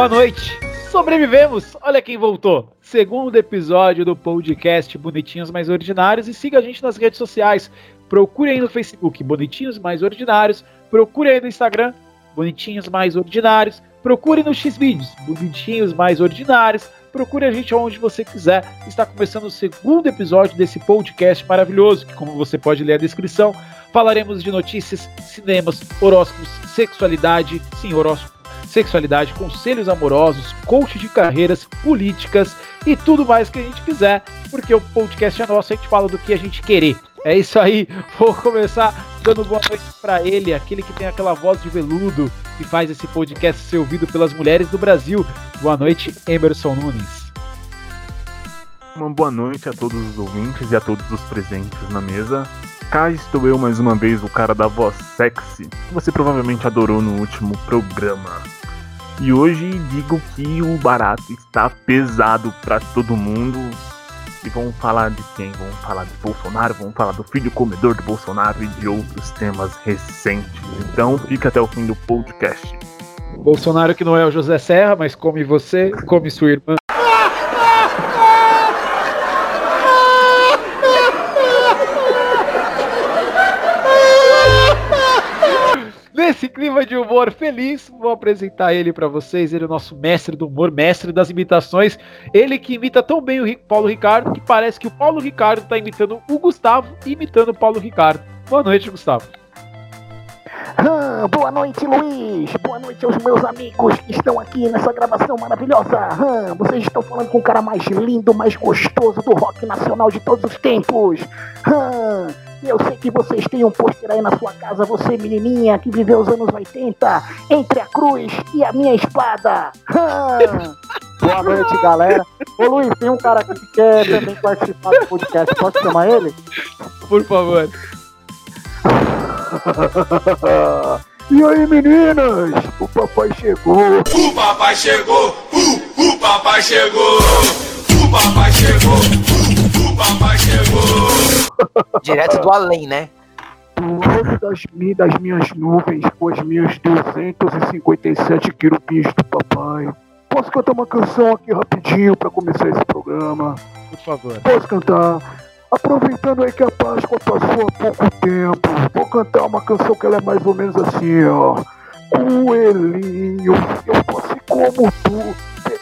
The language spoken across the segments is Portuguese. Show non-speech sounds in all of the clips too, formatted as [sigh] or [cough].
Boa noite. Sobrevivemos. Olha quem voltou. Segundo episódio do podcast Bonitinhos Mais Ordinários e siga a gente nas redes sociais. Procure aí no Facebook Bonitinhos Mais Ordinários, procure aí no Instagram Bonitinhos Mais Ordinários, procure no Xvideos Bonitinhos Mais Ordinários, procure a gente onde você quiser. Está começando o segundo episódio desse podcast maravilhoso, que como você pode ler a descrição, falaremos de notícias, cinemas, horóscopos, sexualidade, sim, horóscopo sexualidade, conselhos amorosos, coach de carreiras, políticas e tudo mais que a gente quiser, porque o podcast é nosso, a gente fala do que a gente querer. É isso aí, [laughs] vou começar dando boa noite para ele, aquele que tem aquela voz de veludo que faz esse podcast ser ouvido pelas mulheres do Brasil. Boa noite, Emerson Nunes. Uma boa noite a todos os ouvintes e a todos os presentes na mesa. Cá estou eu mais uma vez, o cara da voz sexy, que você provavelmente adorou no último programa. E hoje digo que o barato está pesado para todo mundo. E vamos falar de quem? Vamos falar de Bolsonaro, vamos falar do filho comedor do Bolsonaro e de outros temas recentes. Então fica até o fim do podcast. Bolsonaro que não é o José Serra, mas come você, come sua irmã. Nesse clima de humor feliz, vou apresentar ele para vocês. Ele é o nosso mestre do humor, mestre das imitações. Ele que imita tão bem o Paulo Ricardo que parece que o Paulo Ricardo tá imitando o Gustavo imitando o Paulo Ricardo. Boa noite, Gustavo. Ah, boa noite, Luiz. Boa noite aos meus amigos que estão aqui nessa gravação maravilhosa. Ah, vocês estão falando com o cara mais lindo, mais gostoso do rock nacional de todos os tempos. Ah, eu sei que vocês têm um pôster aí na sua casa, você menininha que viveu os anos 80, entre a cruz e a minha espada. [laughs] Boa noite, galera. Ô Luiz, tem um cara aqui que quer também participar do podcast. Pode chamar ele? Por favor. [laughs] E aí, meninas? O papai chegou. O papai chegou, uh, o papai chegou, o papai chegou, uh, o papai chegou. Direto do além, né? Do alto das, das minhas nuvens, com os meus 257 querubins do papai. Posso cantar uma canção aqui rapidinho para começar esse programa? Por favor. Posso cantar? Aproveitando aí que a Páscoa passou há pouco tempo, vou cantar uma canção que ela é mais ou menos assim, ó. Coelhinho, eu fosse como tu,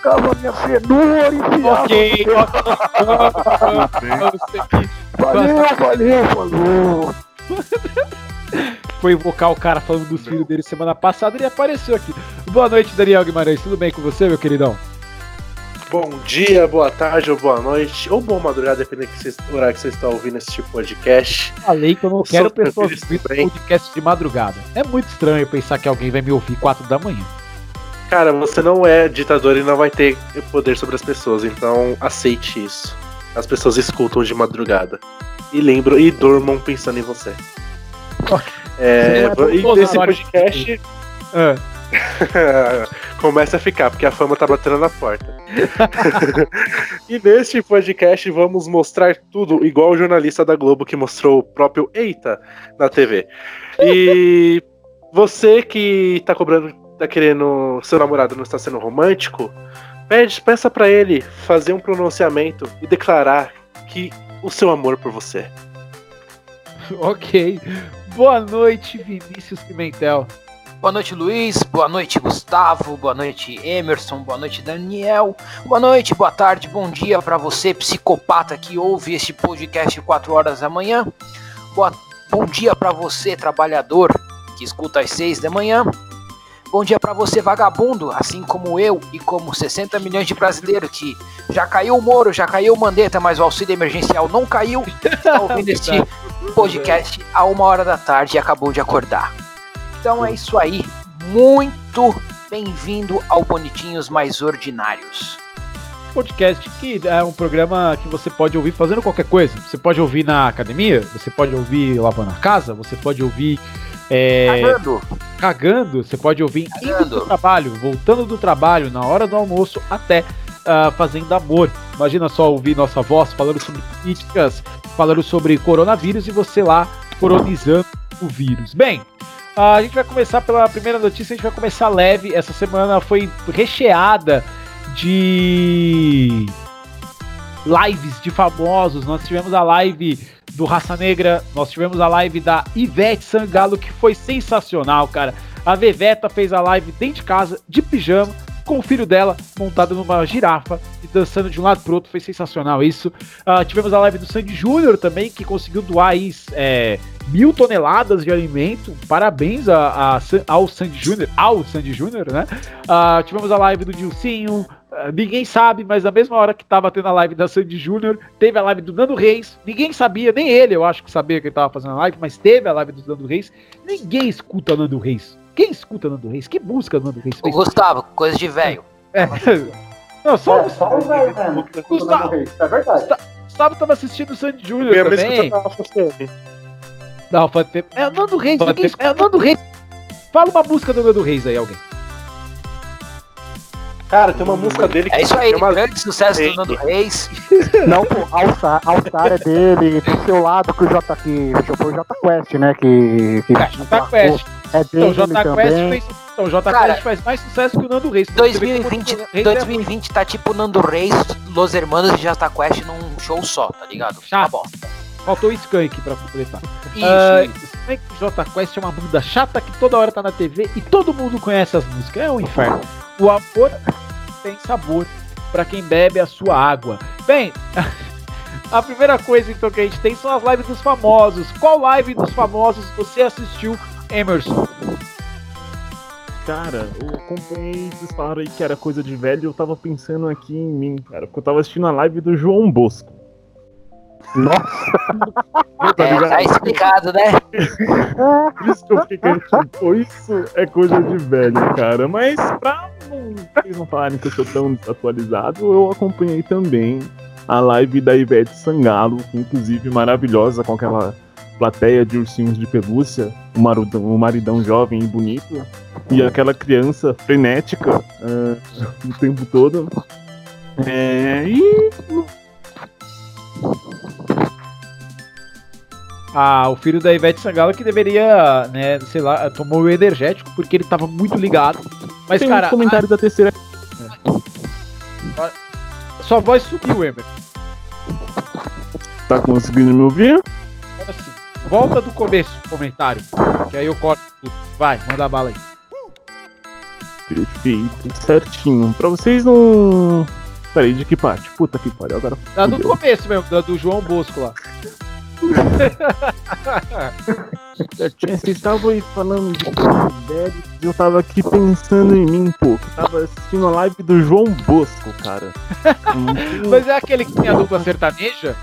pegava minha cenoura e enfiava. Ok, Valeu, valeu, falou. Foi invocar o cara falando dos filhos dele semana passada e ele apareceu aqui. Boa noite, Daniel Guimarães. Tudo bem com você, meu queridão? Bom dia, boa tarde ou boa noite, ou boa madrugada, dependendo do horário que você está ouvindo esse tipo de podcast. Falei que eu não Eu quero pessoas ouvindo podcast de madrugada. É muito estranho pensar que alguém vai me ouvir 4 da manhã. Cara, você não é ditador e não vai ter poder sobre as pessoas, então aceite isso. As pessoas escutam de madrugada. E lembram e durmam pensando em você. É, é e nesse podcast Ah, [laughs] começa a ficar, porque a fama tá batendo na porta. [laughs] e neste podcast vamos mostrar tudo, igual o jornalista da Globo que mostrou o próprio Eita na TV. E você que tá cobrando, tá querendo, seu namorado não está sendo romântico, pede, peça pra ele fazer um pronunciamento e declarar que o seu amor por você. [laughs] ok. Boa noite, Vinícius Pimentel. Boa noite, Luiz. Boa noite, Gustavo. Boa noite, Emerson. Boa noite, Daniel. Boa noite, boa tarde, bom dia pra você, psicopata que ouve este podcast 4 horas da manhã. Boa, bom dia pra você, trabalhador que escuta às 6 da manhã. Bom dia pra você, vagabundo, assim como eu e como 60 milhões de brasileiros que já caiu o Moro, já caiu o Mandetta, mas o auxílio emergencial não caiu. Está [laughs] ouvindo este podcast a uma hora da tarde e acabou de acordar. Então é isso aí. Muito bem-vindo ao Bonitinhos Mais Ordinários. Podcast que é um programa que você pode ouvir fazendo qualquer coisa. Você pode ouvir na academia, você pode ouvir lavando a casa, você pode ouvir é, Cagando. Cagando, você pode ouvir indo Cagando. do trabalho, voltando do trabalho, na hora do almoço, até ah, fazendo amor. Imagina só ouvir nossa voz falando sobre políticas, falando sobre coronavírus e você lá coronizando o vírus. Bem, Ah, a gente vai começar pela primeira notícia, a gente vai começar leve. Essa semana foi recheada de lives de famosos. Nós tivemos a live do Raça Negra, nós tivemos a live da Ivete Sangalo, que foi sensacional, cara. A Veveta fez a live dentro de casa, de pijama, com o filho dela montado numa girafa e dançando de um lado pro outro. Foi sensacional isso. Uh, tivemos a live do Sandy Júnior também, que conseguiu doar aí, é, mil toneladas de alimento. Parabéns a, a, ao Sandy Júnior, ao Sandy Júnior, né? Uh, tivemos a live do Dilcinho. Uh, ninguém sabe, mas na mesma hora que tava tendo a live da Sandy Júnior, teve a live do Nando Reis. Ninguém sabia, nem ele, eu acho que sabia que ele tava fazendo a live, mas teve a live do Nando Reis. Ninguém escuta Nando Reis. Quem escuta Nando Reis? Que busca Nando Reis? O Gustavo, coisa de velho. É. Não, só, É, só o velho o Gustavo. Nando Reis, É verdade. Gustavo tava assistindo o Sandy Júnior também. Alfa FM. É o Nando Reis, ninguém- é o Nando Reis. Fala uma música do Nando Reis aí, alguém. Cara, tem uma música dele que É isso aí, uma... grande sucesso Ei. do Nando Reis. [laughs] Não, pô, Star é dele, do seu lado que o J que foi o J Quest, né? Que, que É, Jota Quest. é Então, dele o Jota Quest também. fez. Então, o Jota Cara, Quest faz mais sucesso que o Nando Reis. Você vê como 2020, o Nando Reis é 2020 tá tipo Nando Reis, Los Hermanos e Jasta Quest num show só, tá ligado? Chato. Tá bom. Faltou o Skank pra completar. Isso, Ah, isso. Skank e Jota Quest é uma banda chata que toda hora tá na TV e todo mundo conhece as músicas. É um inferno. O amor tem sabor pra quem bebe a sua água. Bem, [laughs] a primeira coisa então que a gente tem são as lives dos famosos. Qual live dos famosos você assistiu, Emerson? Cara, eu acompanhei, vocês falaram aí que era coisa de velho, eu tava pensando aqui em mim, cara, porque eu tava assistindo a live do João Bosco. Tá É, ligado? tá explicado, né? Isso que eu fiquei tipo, isso é coisa de velho, cara. Mas pra não, vocês não falarem que eu sou tão desatualizado, eu acompanhei também a live da Ivete Sangalo, que inclusive maravilhosa, com aquela plateia de ursinhos de pelúcia, o maridão, maridão jovem e bonito, e aquela criança frenética ah, o tempo todo. É, e Ah, o filho da Ivete Sangalo que deveria, né, sei lá, tomou o energético porque ele tava muito ligado. Mas, tem cara, um comentário da terceira a- sua voz subiu, Emerson. Tá conseguindo me ouvir? Agora sim. Volta do começo do comentário, que aí eu corto tudo. Vai, manda a bala aí. Perfeito, certinho. Pra vocês não. Peraí, de que parte? Puta que pariu, agora. Tá do começo mesmo, da do João Bosco lá. [laughs] Vocês estavam aí falando de e eu tava aqui pensando em mim, pô, que tava assistindo a live do João Bosco, cara. [laughs] Mas é aquele que tem a dupla sertaneja?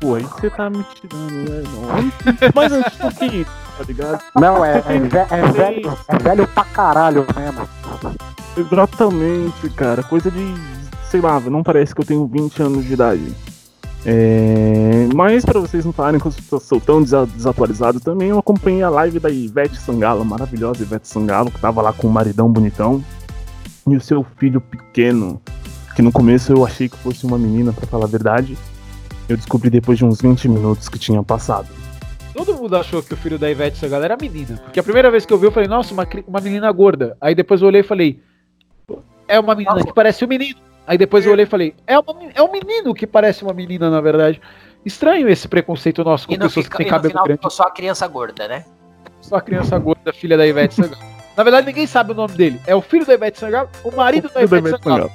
pô, aí você tá me tirando, né? Não. [laughs] Mas antes do que isso, tá ligado? Não, é, é, é velho, é velho pra caralho mesmo. Exatamente, cara. Coisa de. Sei lá, não parece que eu tenho 20 anos de idade. É, mas pra vocês não falarem que eu sou- tão desa- desatualizado também, eu acompanhei a live da Ivete Sangalo, maravilhosa Ivete Sangalo, que tava lá com o maridão bonitão e o seu filho pequeno, que no começo eu achei que fosse uma menina, pra falar a verdade. Eu descobri depois de uns 20 minutos que tinha passado. Todo mundo achou que o filho da Ivete Sangalo era menina. Porque a primeira vez que eu vi, eu falei, nossa, uma, uma menina gorda. Aí depois eu olhei e falei, é uma menina que parece um menino. Aí depois eu olhei e falei, é, uma é um menino que parece uma menina, na verdade. Estranho esse preconceito nosso com E pessoas fica, que têm no cabelo final grande. só a criança gorda, né? Só a criança gorda, filha da Ivete Sangalo. Na verdade, ninguém sabe o nome dele. É o filho da Ivete Sangalo, o marido da Tudo bem, Ivete Ivete Sangalo.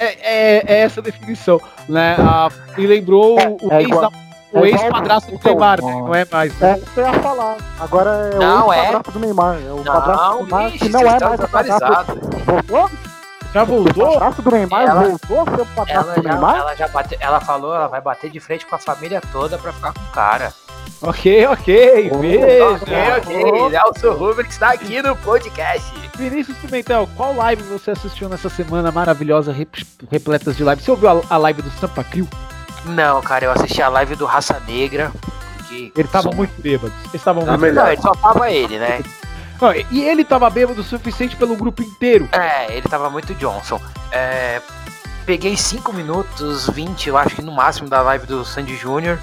É, é- é essa a definição, né? A, e lembrou o, É ex, igual- o é ex-padrasto do igual- Neymar, então, né? Não é mais. né? É isso que eu ia falar. Agora é Não, o é? padrasto do Neymar. É o padrasto do Não, Neymar, ixi, que não é mais o padrasto. desatualizados. Voltou? Já O voltou? padrasto do Neymar Ela- voltou a ser o padrasto Ela do já, Neymar? ela já bateu, ela falou, ela vai bater de frente com a família toda pra ficar com o cara. Ok, ok. Oh, Veja. Ok, ok. Nelson Rubens está aqui no podcast. Vinícius Pimentel, qual live você assistiu nessa semana maravilhosa, rep- repletas de live? Você ouviu a, a live do Sampa Crio? Não, cara, eu assisti a live do Raça Negra. Ele tava som- muito bêbado. Eles estavam Tá muito melhor. Não, ele só tava ele, né? Não, e ele tava bêbado o suficiente pelo grupo inteiro. É, ele tava muito Johnson. É, peguei 5 minutos, 20, eu acho que no máximo, da live do Sandy Júnior.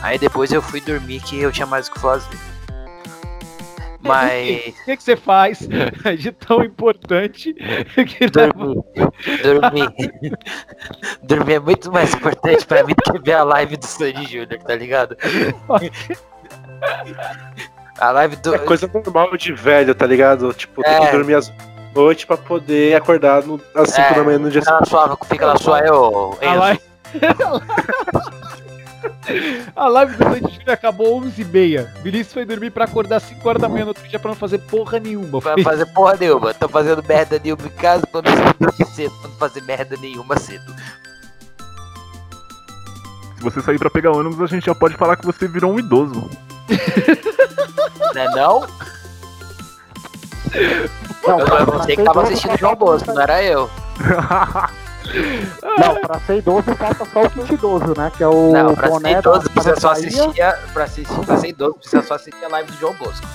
Aí depois eu fui dormir que eu tinha mais o que fazer. Mas. O que, que você faz [laughs] de tão importante que leva Dormir. Dormir. Dormir é muito mais importante pra mim do que ver a live do Sandy Júnior, tá ligado? [laughs] A live do. É coisa normal de velho, tá ligado? Tipo, tem É. que dormir às noite pra poder acordar no, às 5 É, da manhã no dia Fica na sua, fica na sua ô a live? [laughs] A live do Sandy Júnior acabou 11h30. Vinícius foi dormir pra acordar 5 horas da manhã no outro dia pra não fazer porra nenhuma. Vai fazer porra nenhuma. Tô fazendo merda nenhuma em casa, eu dormir cedo, pra não fazer merda nenhuma cedo. Se você sair pra pegar ônibus, a gente já pode falar que você virou um idoso. [laughs] Não é não? Não, Eu, você que tava assistindo João Bosco, não era eu. [laughs] Não, pra ser idoso falta só o kit idoso, né? Que é o Não, pra boné ser idoso precisa só assistir a, pra, assistir, pra ser idoso precisa só assistir a live do João Bosco.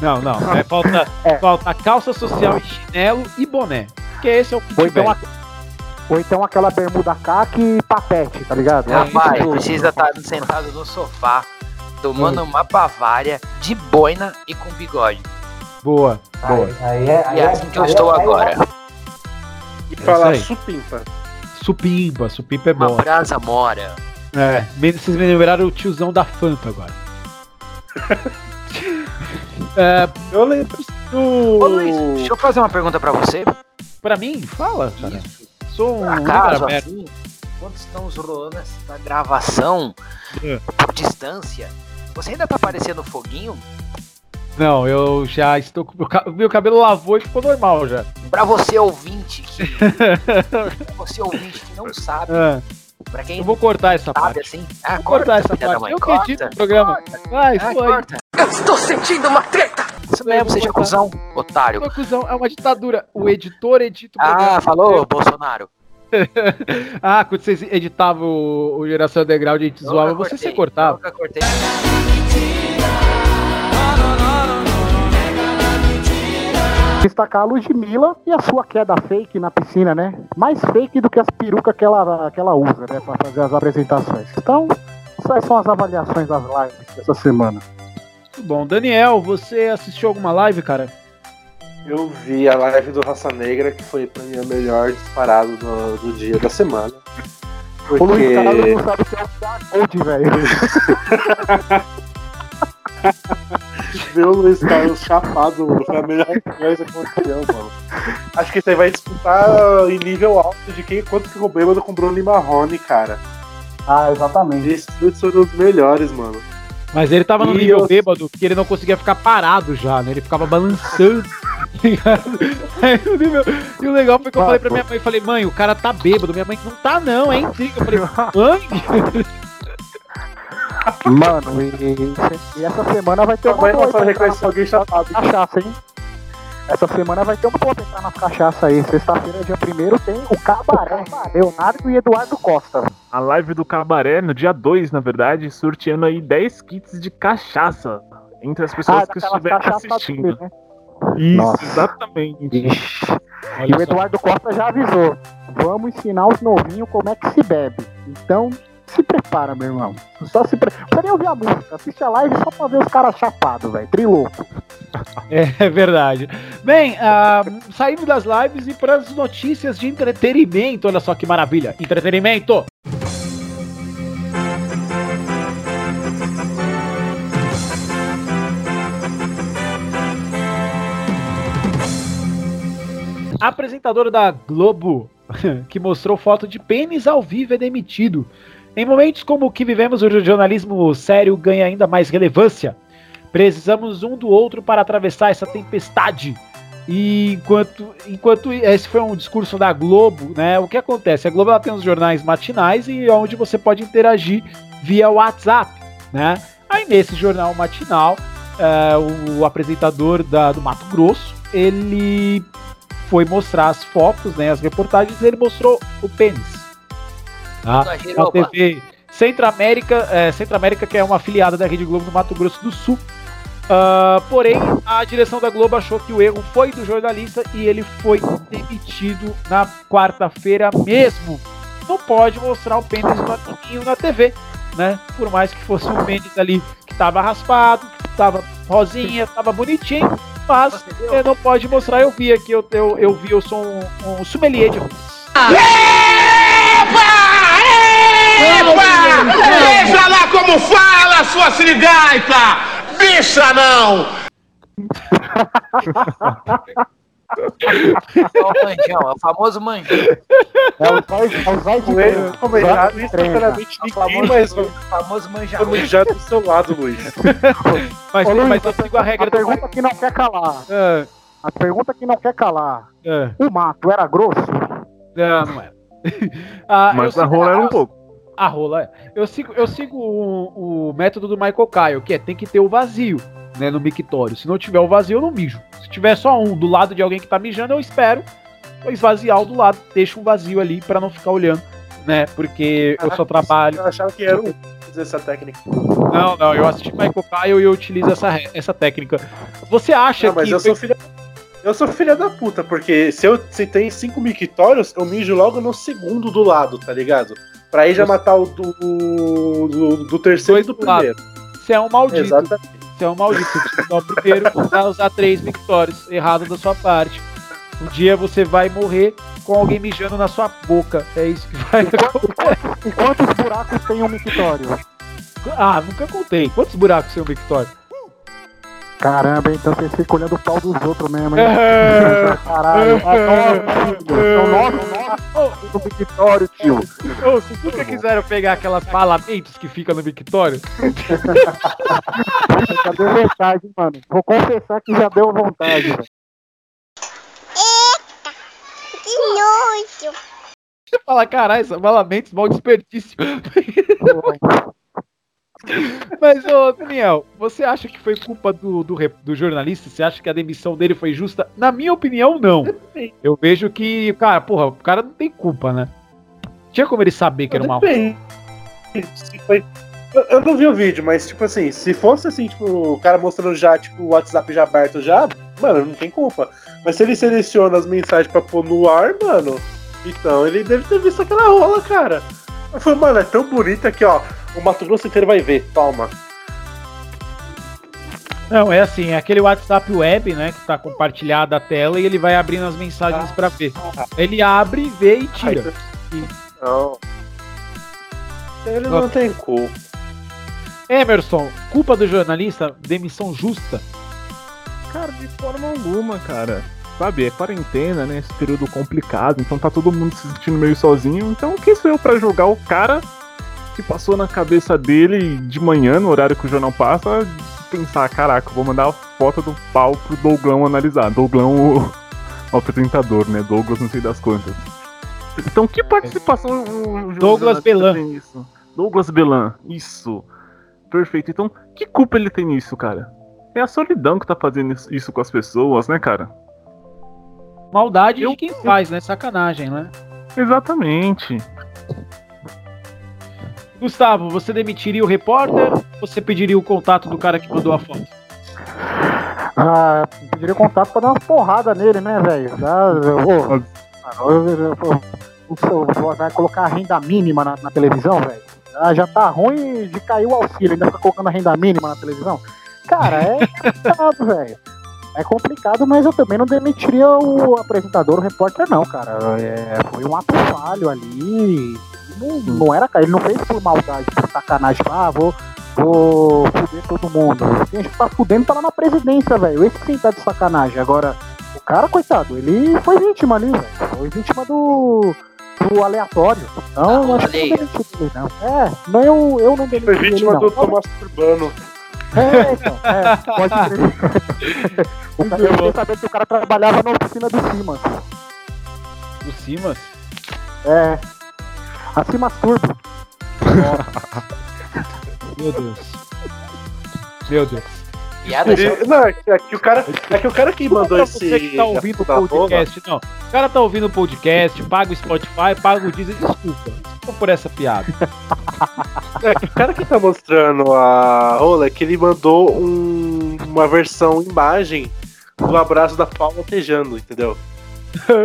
Não, não. É, falta, É. falta calça social e chinelo e boné. Que esse é o kit Ou então, velho. a- ou então aquela bermuda caque e papete, tá ligado? É Rapaz, idoso. precisa estar sentado no sofá, tomando uma bavária, de boina e com bigode. Boa. Boa. Aí é, E é assim que eu estou agora. E falar aí. supimpa. Supimpa, supimpa é Uma bom. brasa mora. É, vocês me lembraram o tiozão da Fanta agora. [laughs] é, Eu lembro do. Ô Luiz, deixa eu fazer uma pergunta pra você. pra mim, fala, cara. Sou um acaso, assim, quando estamos rolando essa gravação É. por distância, você ainda tá aparecendo foguinho? Não, eu já estou com. Meu, ca- meu cabelo lavou e ficou normal já. Pra você ouvinte que. [laughs] você ouvinte que não sabe, Ah, pra quem eu vou cortar essa sabe parte. assim. Ah, Vou cortar essa parte. mãe, Eu corta. edito o programa. Vai, Ah, foi. corta. Eu estou sentindo uma treta! Isso mesmo, seja cuzão, otário. Uma cuzão, é uma ditadura. O editor edita o programa. Ah, falou, Bolsonaro. [laughs] Ah, quando vocês editavam o, o Geração Underground, a gente zoava, Nunca você cortei, se cortava. Nunca cortei. Destacar a Ludmilla e a sua queda fake na piscina, né? Mais fake do que as perucas que ela, que ela usa, né? Pra fazer as apresentações. Então, essas são as avaliações das lives dessa semana. Muito bom. Daniel, você assistiu alguma live, cara? Eu vi a live do Raça Negra, que foi pra mim a melhor disparado do, do dia da semana. O Luiz Carlos Porque. não sabe o que é o Code, velho. [laughs] Ver o Luiz Carlos chapado mano, foi a melhor coisa que aconteceu, mano. Acho que você vai disputar em nível alto de quem, quanto que o bêbado comprou Lima Marrone, cara. Ah, exatamente. Esses dois foram os melhores, mano. Mas ele tava no E nível eu- bêbado que ele não conseguia ficar parado já, né? Ele ficava balançando. [laughs] tá ligado? Aí o nível- E o legal foi que eu falei pra minha mãe, falei, mãe, o cara tá bêbado. Minha mãe, não tá não, é intriga. Eu falei, mãe? Mano, e, e essa semana vai ter uma sabe reconhecer alguém chapado. na cachaça, hein? Essa semana vai ter boa pra entrar nas cachaça aí. Sexta-feira, dia 1 tem o Cabaré, Leonardo e Eduardo Costa. A live do Cabaré, no dia 2, na verdade, sorteando aí 10 kits de cachaça entre as pessoas que daquelas estiverem assistindo. dele, né? Isso, Nossa. exatamente. Ixi. E o. Eduardo Costa já avisou. Vamos ensinar os novinhos como é que se bebe. Então, se prepara, meu irmão. Só se pre... Não nem ouvir a música. Assiste a live só pra ver os caras chapados, velho. Trilouco. [laughs] É verdade. Bem, ah, saímos das lives e para as notícias de entretenimento. Olha só que maravilha. Entretenimento. Apresentador da Globo, [laughs] que mostrou foto de pênis ao vivo, é demitido. Em momentos como o que vivemos, o jornalismo sério ganha ainda mais relevância. Precisamos um do outro para atravessar essa tempestade. E enquanto, enquanto esse foi um discurso da Globo, né? O que acontece? A Globo ela tem os jornais matinais e onde você pode interagir via WhatsApp, né? Aí nesse jornal matinal, eh, o apresentador da- do Mato Grosso, ele foi mostrar as fotos, né? As reportagens, e ele mostrou o pênis. Tá? Na Giroba. TV Centro América, é, Centro América, que é uma afiliada da Rede Globo no Mato Grosso do Sul. Ah, porém, a direção da Globo achou que o erro foi do jornalista e ele foi demitido na quarta-feira mesmo. Não pode mostrar o pênis do amiguinho na TV, né? Por mais que fosse um pênis ali que tava raspado, tava rosinha, tava bonitinho, mas você não pode mostrar. Eu vi aqui, eu, eu, eu vi, eu sou um, um sommelier de rosas. Veja lá como fala, sua sirigaita! Bicha não! É o manjão, é o famoso manjão. É o Zóio é o de treino. é sinceramente É o ninguém famoso, mais o famoso manjão. vai mijar do seu lado, Luiz. [laughs] Mas, Ô, Luiz, mas eu sigo a regra a do. pergunta que não quer calar. Ah, A pergunta que não quer calar. ah, O mato era grosso? não, não era. [laughs] Ah, Mas a rola era um pouco. A rola é. Eu sigo, eu sigo o, o método do Michael Kyle, que é tem que ter o vazio, né, no mictório. Se não tiver o vazio, eu não mijo. Se tiver só um do lado de alguém que tá mijando, eu espero esvaziar o do lado, deixo um vazio ali pra não ficar olhando, né? Porque eu só trabalho. Eu achava que era um essa técnica. Não, não, eu assisti Michael Kyle e eu utilizo essa, essa técnica. Você acha Não, mas que eu sou filha. Eu sou filha da puta, porque se eu se tem cinco mictórios, eu mijo logo no segundo do lado, tá ligado? Pra aí já Você- matar o do, do, do terceiro e do primeiro. você é um maldito? Exatamente. Você é um maldito. Você usar o primeiro pra usar três mictórios. Errado da sua parte. Um dia você vai morrer com alguém mijando na sua boca. É isso que vai acontecer. E quantos buracos tem um mictório? Ah, nunca contei. Quantos buracos tem um mictório? Caramba, então vocês ficam olhando o pau dos outros mesmo, hein? É. [laughs] Caralho. [laughs] Ah, nove, [laughs] do mictório, tio. Ô, vocês nunca quiseram pegar aquelas parlamentos que ficam no mictório? [laughs] Já deu vontade, mano. Vou confessar que já deu vontade, velho. Que nojo. Você fala, caralho, são malamentos, mal desperdício. Mas, ô, Daniel, você acha que foi culpa do, do, do jornalista? Você acha que a demissão dele foi justa? Na minha opinião, não. Eu vejo que, cara, porra, o cara não tem culpa, né? Tinha como ele saber que era uma. Depende. Se foi- Eu, não vi o vídeo, mas tipo assim, se fosse assim, tipo, o cara mostrando já, tipo, o WhatsApp já aberto já, mano, não tem culpa. Mas se ele seleciona as mensagens pra pôr no ar, mano, então ele deve ter visto aquela rola, cara. Eu falei, mano, é tão bonita que, ó, o Mato Grosso inteiro vai ver, toma. Não, é assim, é aquele WhatsApp web, né, que tá compartilhado a tela e ele vai abrindo as mensagens pra ver. Ele abre, vê e tira. Não. Ele não tem culpa. Emerson, culpa do jornalista, demissão justa. Cara, de forma alguma, cara. Sabe, é quarentena, né? Esse período complicado, então tá todo mundo se sentindo meio sozinho. Então quem sou eu pra julgar o cara que passou na cabeça dele de manhã, no horário que o jornal passa, pensar, caraca, eu vou mandar a foto do pau pro Douglão analisar. Douglão, o, [laughs] o apresentador, né? Douglas, não sei das quantas. Então que participação o, Douglas Belan. tem nisso? Douglas Belan, isso. Perfeito. Então, que culpa ele tem nisso, cara? É a solidão que tá fazendo isso- com as pessoas, né, cara? Maldade Eu- de quem faz, né? Sacanagem, né? Exatamente. Gustavo, você demitiria o repórter ou você pediria o contato do cara que mandou a foto? Ah, pediria contato pra dar uma porrada nele, né, velho? Vai colocar a renda mínima na, na televisão, velho? Ah, já tá ruim de cair o auxílio, ainda fica colocando a renda mínima na televisão. Cara, é complicado, velho. É complicado, mas eu também não demitiria o apresentador, o repórter, não, cara. É, foi um ato falho ali. Não, não era, cara. Ele não fez por maldade, por sacanagem. tipo, Ah, vou, vou fuder todo mundo. Quem tá fudendo tá lá na presidência, velho. Esse sim tá de sacanagem. Agora, o cara, coitado, ele foi vítima ali, velho. Foi vítima do, do aleatório. Não, Ah, acho que não ele, não. É, não, eu, eu não Foi demitiria ele, vítima não. do Tomás Urbano. É, então, é, pode crer. [laughs] O cara- Eu fiquei sabendo que o cara trabalhava na oficina do Simas. Do Simas? É. A Simas Turbo. Meu Deus. Meu Deus. Piada. E- Não, é que, é que o cara, é que o cara que mandou esse. você que tá ouvindo o podcast, não. O cara tá ouvindo o podcast, paga o Spotify, paga o Deezer, desculpa. Desculpa por essa piada. [laughs] É, que o cara que tá mostrando a rola é que ele mandou um- uma versão imagem do abraço da Paula latejando, entendeu? [laughs]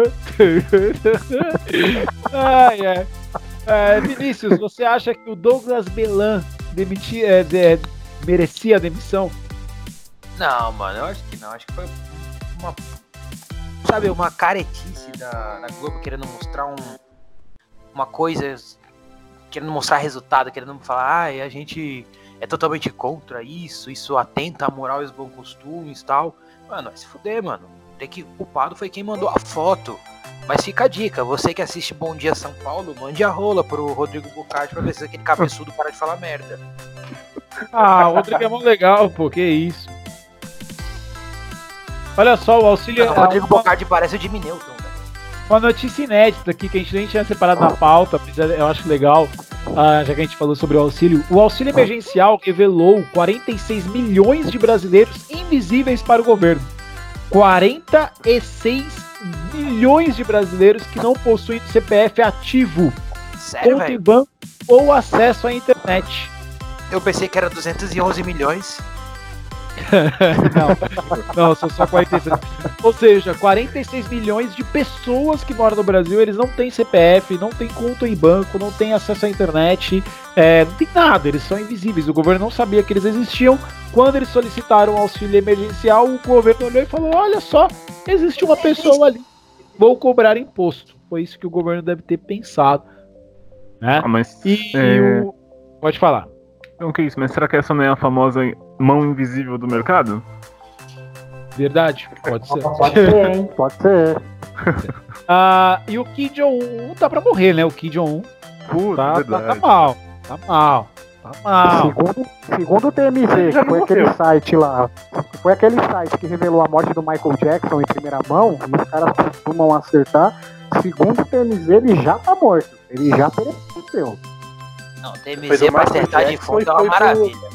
Ai, ai. É, Vinícius, você acha que o Douglas Belan demiti, é, de- merecia a demissão? Não, mano, eu acho que não. Acho que foi uma. Sabe, uma caretice da, da Globo querendo mostrar um, uma coisa. Querendo mostrar resultado, querendo falar, ah, a gente é totalmente contra isso, isso atenta à moral e os bons costumes e tal. Mano, vai se fuder, mano. Tem que. O culpado foi quem mandou a foto. Mas fica a dica, você que assiste Bom Dia São Paulo, mande a rola pro Rodrigo Bucardi pra ver se aquele cabeçudo para de falar merda. [laughs] Ah, o Rodrigo é mó legal, pô, que isso. Olha só, o auxílio. o Rodrigo Bucardi parece o Jimmy Neutron, velho. Uma notícia inédita aqui que a gente nem tinha separado na pauta, mas eu acho legal, ah, já que a gente falou sobre o auxílio. O auxílio emergencial revelou 46 milhões de brasileiros invisíveis para o governo. 46 milhões de brasileiros que não possuem CPF ativo, Sério, conta em velho? banco ou acesso à internet. Eu pensei que era 211 milhões. Não, não, são só 46. Ou seja, 46 milhões de pessoas que moram no Brasil, eles não têm CPF, não têm conta em banco, não têm acesso à internet, é, não tem nada, eles são invisíveis. O governo não sabia que eles existiam. Quando eles solicitaram auxílio emergencial, o governo olhou e falou: Olha só, existe uma pessoa ali, vou cobrar imposto. Foi isso que o governo deve ter pensado. Né? Ah, mas. E, é, o. Pode falar. Então, que isso? Mas será que essa não é a famosa mão invisível do mercado? Verdade? Pode ser. Pode ser, hein? [laughs] Pode ser. Ah, e o Kim Jong-un tá pra morrer, né? O Kim Jong-un Puta, tá, tá, tá mal. Tá mal. Tá mal. Segundo, segundo o TMZ, que foi morreu. aquele site lá, foi aquele site que revelou a morte do Michael Jackson em primeira mão, e os caras costumam acertar. Segundo o TMZ, ele já tá morto. Ele já pereceu. Não, TMZ pra acertar de fundo é uma foi do- maravilha.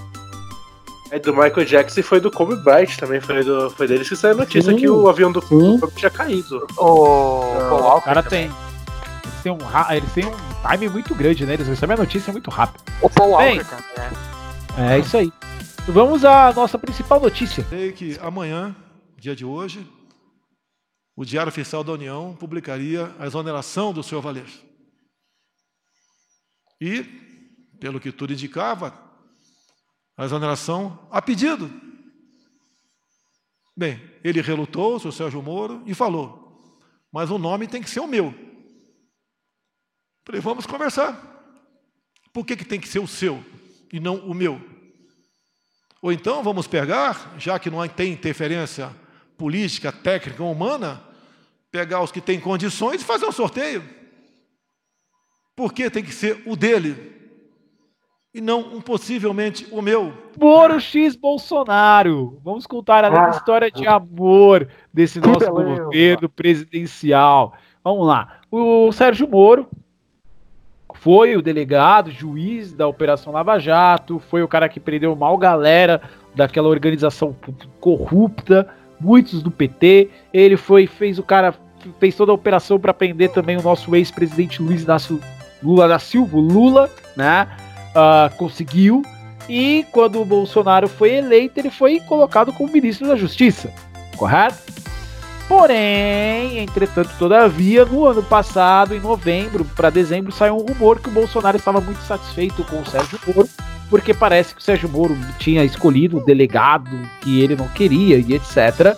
É do Michael Jackson e foi do Kobe Bryant também. Foi, do, foi deles que saiu a notícia Sim. que o avião do. Kobe tinha caído. O O Walker cara também. tem. Eles têm, um, eles têm um time muito grande, né? Eles recebem a notícia muito rápido. O Paul Walker né? É isso aí. Vamos à nossa principal notícia. Sei que amanhã, dia de hoje, o Diário Oficial da União publicaria a exoneração do senhor Valer. E, pelo que tudo indicava, a exoneração a pedido. Bem, ele relutou, o senhor Sérgio Moro, e falou: mas o nome tem que ser o meu. Falei, vamos conversar. Por que, que tem que ser o seu e não o meu? Ou então vamos pegar, já que não tem interferência política, técnica ou humana, pegar os que têm condições e fazer um sorteio. Por que tem que ser o dele e não um possivelmente o meu? Moro X Bolsonaro. Vamos contar a Ah. história de amor desse nosso beleza. governo presidencial. Vamos lá. O Sérgio Moro foi o delegado, juiz da Operação Lava Jato, foi o cara que prendeu mal galera daquela organização corrupta, muitos do PT. Ele foi, fez o cara, fez toda a operação para prender também o nosso ex-presidente Luiz Inácio Lula da Silva, Lula, né? Ah, conseguiu. E quando o Bolsonaro foi eleito, ele foi colocado como ministro da Justiça, correto? Porém, entretanto, todavia, no ano passado, em novembro para dezembro, saiu um rumor que o Bolsonaro estava muito satisfeito com o Sérgio Moro, porque parece que o Sérgio Moro tinha escolhido um delegado que ele não queria e etc.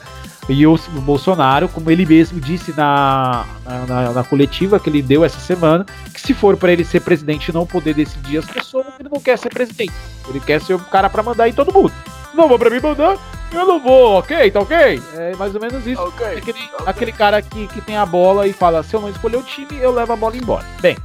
E o, o Bolsonaro, como ele mesmo disse na, na, na- na coletiva que ele deu essa semana, que se for para ele ser presidente e não poder decidir as pessoas, ele não quer ser presidente. Ele quer ser o cara para mandar em todo mundo. Não vou para mim mandar, eu não vou, ok? Tá ok? É mais ou menos isso. Aquele, aquele cara que, que tem a bola e fala: se eu não escolher o time, eu levo a bola embora. Bem,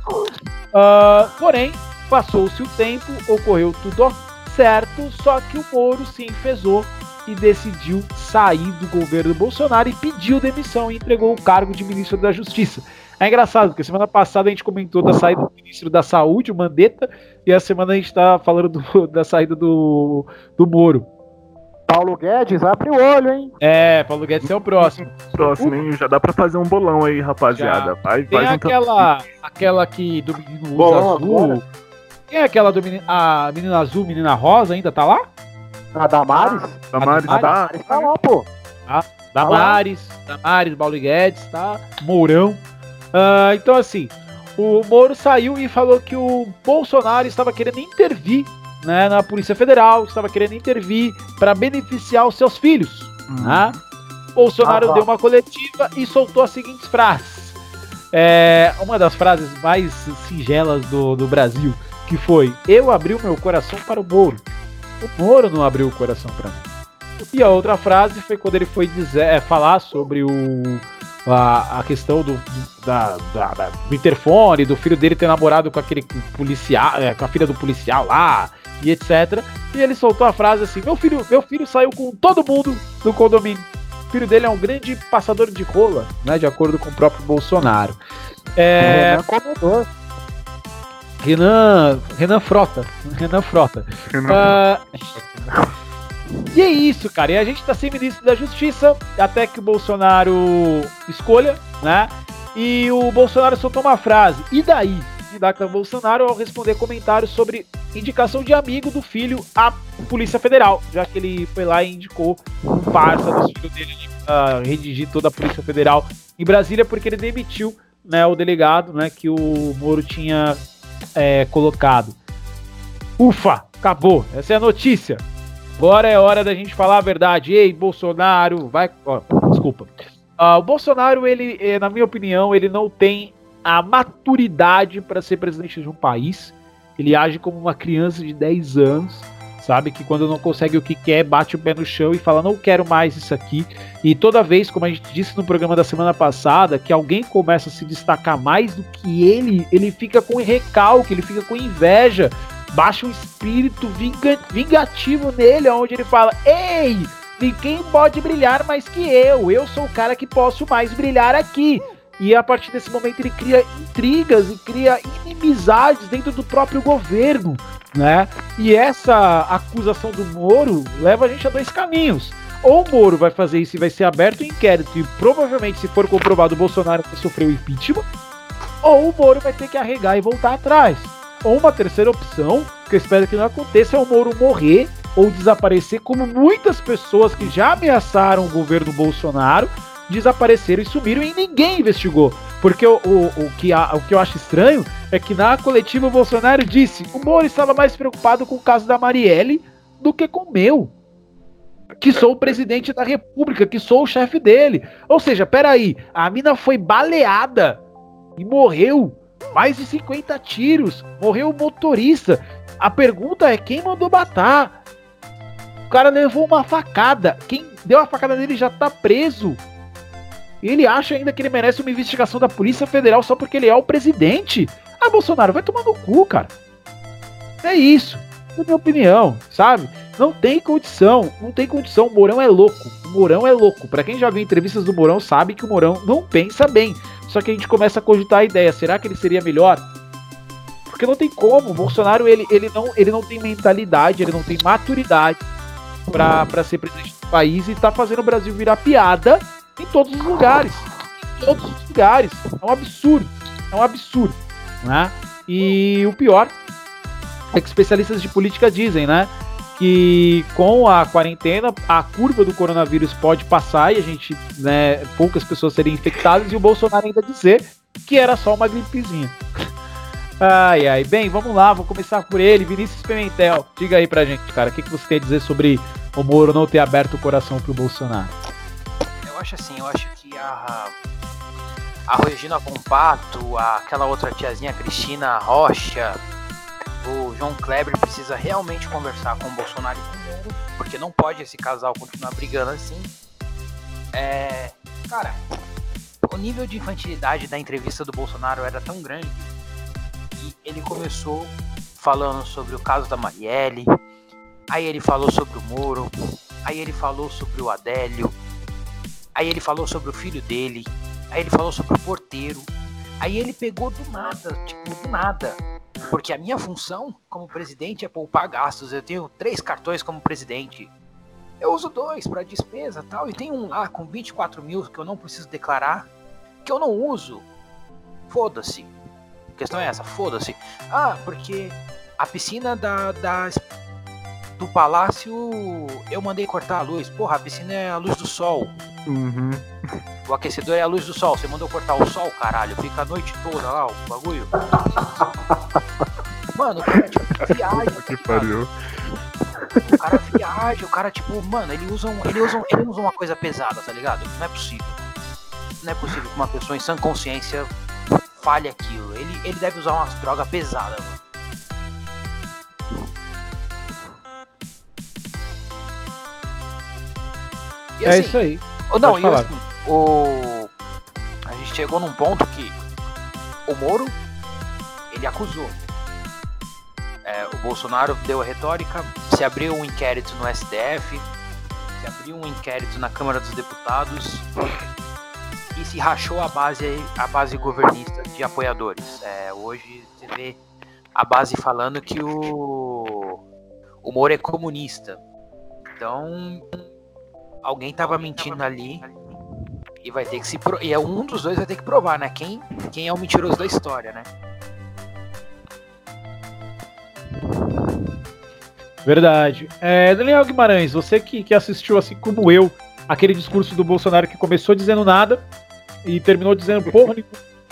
ah, porém, passou-se o tempo, ocorreu tudo certo, só que o Moro se enfesou e decidiu sair do governo Bolsonaro e pediu demissão e entregou o cargo de ministro da Justiça. É engraçado, porque semana passada a gente comentou da saída do ministro da Saúde, o Mandetta, e a semana a gente tá falando do- [laughs] da saída do, do Moro. Paulo Guedes, abre o olho, hein? É, Paulo Guedes é o próximo. Próximo, hein? Já dá pra fazer um bolão aí, rapaziada. Vai, Tem vai aquela, aquela que do menino usa Bolão azul. agora? Quem é aquela do menino, a menina azul, menina rosa ainda tá lá? A Damares? Damares a tá? Damares tá lá, pô. Damares, Damares, Paulo Guedes, tá? Mourão. Ah, então, assim, o Moro saiu e falou que o Bolsonaro estava querendo intervir né, na Polícia Federal, estava querendo intervir para beneficiar os seus filhos. né? Bolsonaro Ah, deu uma coletiva e soltou as seguintes frases. É, uma das frases mais singelas do, do Brasil, que foi: Eu abri o meu coração para o Moro. O Moro não abriu o coração para mim. E a outra frase foi quando ele foi dizer, é, falar sobre o, a, a questão do, do- da, da- da- do interfone, do filho dele ter namorado com aquele policial, é, com a filha do policial lá, e etc. E ele soltou a frase assim: Meu filho, meu filho saiu com todo mundo do condomínio. O filho dele é um grande passador de rola, né? De acordo com o próprio Bolsonaro. É, Renan. Renan, Renan Frota. Renan Frota. Ah, e é isso, cara. E a gente tá sem ministro da Justiça até que o Bolsonaro escolha, né? E o Bolsonaro soltou uma frase. E daí? E dá com o Bolsonaro ao responder comentários sobre indicação de amigo do filho à Polícia Federal, já que ele foi lá e indicou um parça dos filhos dele a redigir toda a Polícia Federal em Brasília, porque ele demitiu né, o delegado né, que o Moro tinha é, colocado. Ufa, acabou. Essa é a notícia. Agora é hora da gente falar a verdade. Ei, Bolsonaro, vai. desculpa. Ah, o Bolsonaro, ele, eh, na minha opinião, ele não tem a maturidade para ser presidente de um país. Ele age como uma criança de 10 anos, sabe? Que quando não consegue o que quer, bate o pé no chão e fala: não quero mais isso aqui. E toda vez, como a gente disse no programa da semana passada, que alguém começa a se destacar mais do que ele, ele fica com recalque, ele fica com inveja, baixa um espírito vinga- vingativo nele, onde ele fala: Ei, ninguém pode brilhar mais que eu, eu sou o cara que posso mais brilhar aqui. E a partir desse momento ele cria intrigas e cria inimizades dentro do próprio governo, né? E essa acusação do Moro leva a gente a dois caminhos. Ou o Moro vai fazer isso e vai ser aberto o inquérito, e provavelmente, se for comprovado, o Bolsonaro o impeachment, ou o Moro vai ter que arregar e voltar atrás. Ou uma terceira opção, que eu espero que não aconteça, é o Moro morrer ou desaparecer, como muitas pessoas que já ameaçaram o governo Bolsonaro desapareceram e sumiram e ninguém investigou. Porque o, o, o, que, a- o que eu acho estranho é que na coletiva o Bolsonaro disse o Moro estava mais preocupado com o caso da Marielle do que com o meu. Que sou o presidente da república, que sou o chefe dele. Ou seja, peraí, a mina foi baleada e morreu. Mais de 50 tiros. Morreu o motorista. A pergunta é quem mandou matar? O cara levou uma facada. Quem deu a facada nele já tá preso. E ele acha ainda que ele merece uma investigação da Polícia Federal só porque ele é o presidente. Ah, Bolsonaro, vai tomar no cu, cara. É isso. Na minha opinião, sabe? Não tem condição. Não tem condição. O Mourão é louco. O Mourão é louco. Pra quem já viu entrevistas do Mourão, sabe que o Mourão não pensa bem. Só que a gente começa a cogitar a ideia. Será que ele seria melhor? Porque não tem como. O Bolsonaro, ele, ele, não, ele não tem mentalidade, ele não tem maturidade pra ser presidente do país e tá fazendo o Brasil virar piada em todos os lugares. Em todos os lugares. É um absurdo. É um absurdo. Né? E o pior é que especialistas de política dizem, né? Que com a quarentena a curva do coronavírus pode passar e a gente, né, poucas pessoas serem infectadas e o Bolsonaro ainda dizer que era só uma gripezinha. [laughs] Ai, ai. Bem, vamos lá, vou começar por ele, Vinícius Pimentel. Diga aí pra gente, cara, o que, que você a dizer sobre o Moro não ter aberto o coração pro Bolsonaro? Eu acho assim, eu acho que a. A Regina Compato, aquela outra tiazinha Cristina Rocha, o João Kleber precisa realmente conversar com o Bolsonaro com o Moro, porque não pode esse casal continuar brigando assim. É. Cara, o nível de infantilidade da entrevista do Bolsonaro era tão grande que ele começou falando sobre o caso da Marielle, aí ele falou sobre o Moro, aí ele falou sobre o Adélio, Aí ele falou sobre o filho dele. Aí ele falou sobre o porteiro. Aí ele pegou do nada, tipo, do nada. Porque a minha função como presidente é poupar gastos. Eu tenho três cartões como presidente. Eu uso dois para despesa tal. E tem um lá com 24 mil que eu não preciso declarar. Que eu não uso. Foda-se. A questão é essa, foda-se. Ah, porque a piscina da, da- do palácio eu mandei cortar a luz. Porra, a piscina é a luz do sol. Uhum. O aquecedor é a luz do sol. Você mandou cortar o sol, caralho. Fica a noite toda lá o bagulho. [laughs] Mano, o cara tipo, viaja. tá Que ligado? pariu. O cara viaja, o cara, tipo, mano, ele usa, um, ele, usa um- ele usa uma coisa pesada, tá ligado? Não é possível. Não é possível que uma pessoa em sã consciência falhe aquilo. Ele, ele deve usar umas drogas pesadas, mano. E É assim, isso aí. Ô, Não, e assim, o... a gente chegou num ponto que o Moro, ele acusou. É, o Bolsonaro deu a retórica, se abriu um inquérito no STF, se abriu um inquérito na Câmara dos Deputados e se rachou a base, a base governista de apoiadores. É, hoje você vê a base falando que o, o Moro é comunista. Então, alguém tava mentindo ali e vai ter que se pro... e é um dos dois vai ter que provar, né? Quem quem é o mentiroso da história, né? Verdade. É, Daniel Guimarães, você que, que assistiu, assim como eu, aquele discurso do Bolsonaro que começou dizendo nada e terminou dizendo porra.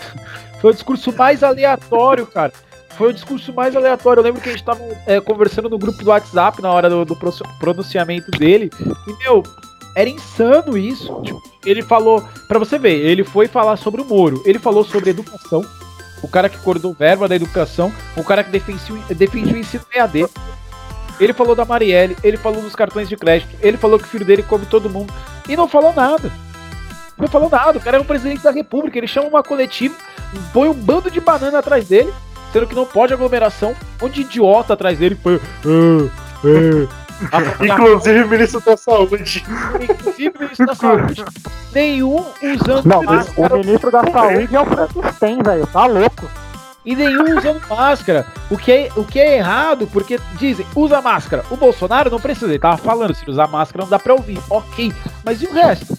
[laughs] Foi o discurso mais aleatório, cara. Foi o discurso mais aleatório. Eu lembro que a gente tava é, conversando no grupo do WhatsApp na hora do, do pro- pronunciamento dele. E, meu, era insano isso. Tipo, ele falou, pra você ver, ele foi falar sobre o Moro. Ele falou sobre educação. O cara que acordou verba da educação. O cara que defendia, o- defendia o ensino EAD. Ele falou da Marielle, ele falou dos cartões de crédito, ele falou que o filho dele come todo mundo e não falou nada. Não falou nada. O cara é um presidente da república, ele chama uma coletiva, põe um bando de banana atrás dele, sendo que não pode aglomeração, um de idiota atrás dele. Põe. [laughs] Inclusive o ministro da Saúde. Inclusive o ministro da saúde. Nenhum usando Não, máscara. o ministro da saúde é o Frankenstein, velho. Tá louco. E nenhum usando máscara. O que, é, o que é errado, porque dizem, usa máscara. O Bolsonaro não precisa, ele tava falando, se usar máscara não dá pra ouvir. Ok. Mas e o resto?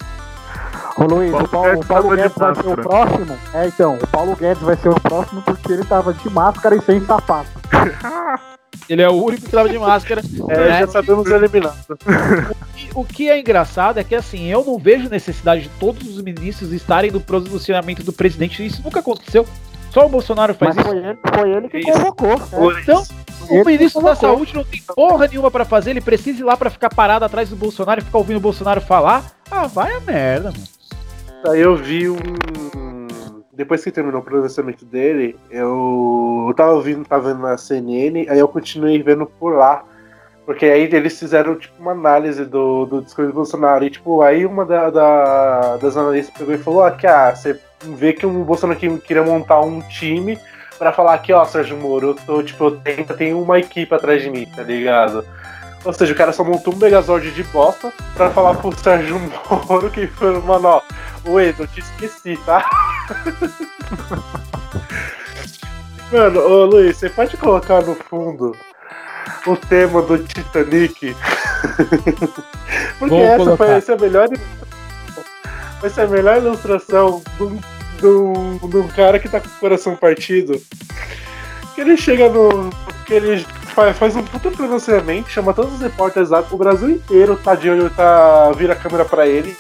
Ô Luiz, Paulo o Paulo, o Paulo Guedes vai ser o próximo. É, então, o Paulo Guedes vai ser o próximo porque ele tava de máscara e sem sapato. [laughs] Ele é o único que tava de máscara. [laughs] É, né? já sabemos eliminar. E o que é engraçado é que assim, eu não vejo necessidade de todos os ministros estarem no pronunciamento do presidente. Isso nunca aconteceu. Só o Bolsonaro faz Mas isso. foi ele, foi ele que Isso. convocou. né? Então, Ele o ministro da saúde não tem porra nenhuma pra fazer, ele precisa ir lá pra ficar parado atrás do Bolsonaro e ficar ouvindo o Bolsonaro falar. Ah, vai a merda, mano. Aí eu vi um. Depois que terminou o pronunciamento dele, eu, eu tava ouvindo, tava vendo na CNN, aí eu continuei vendo por lá. Porque aí eles fizeram tipo uma análise do, do discurso do Bolsonaro. E tipo, aí uma da, da- das analistas pegou e falou: ah, que ah, você vê que o Bolsonaro que- queria montar um time pra falar aqui, ó, Sérgio Moro, eu tô, tipo, eu tenho, eu tenho uma equipe atrás de mim, tá ligado? Ou seja, o cara só montou um Megazord de bosta pra falar pro Sérgio Moro que foi, mano, ó, Oi, eu te esqueci, tá? [laughs] Mano, ô Luiz, você pode colocar no fundo o tema do Titanic? [laughs] Porque Vou essa colocar. vai ser a melhor vai ser a melhor ilustração um- de um cara que tá com o coração partido. Que ele chega no. que ele faz, faz um puta pronunciamento, chama todos os repórteres lá, o Brasil inteiro tá de olho, tá, vira a câmera pra ele.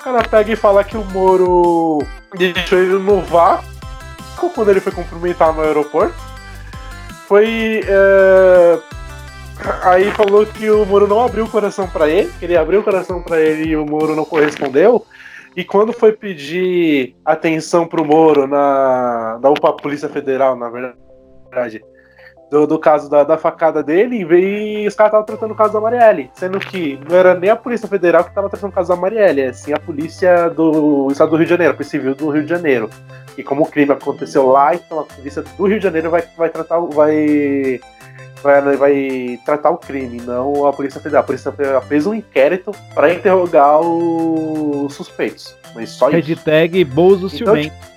O cara pega e fala que o Moro deixou ele no vácuo quando ele foi cumprimentar no aeroporto. Foi. é, Aí falou que o Moro não abriu o coração pra ele, que ele abriu o coração pra ele e o Moro não correspondeu. E quando foi pedir atenção pro Moro na, na UPA Polícia Federal, na verdade, do, do caso da, da facada dele, veio, os caras estavam tratando o caso da Marielle, sendo que não era nem a Polícia Federal que estava tratando o caso da Marielle, é sim a Polícia do Estado do Rio de Janeiro, a Polícia Civil do Rio de Janeiro. E como o crime aconteceu lá, então a Polícia do Rio de Janeiro vai, vai tratar o- vai, vai, vai tratar o crime, não a Polícia Federal. A Polícia Federal fez um inquérito para interrogar os suspeitos. Mas só isso. Hashtag Bozo Então, Ciumento.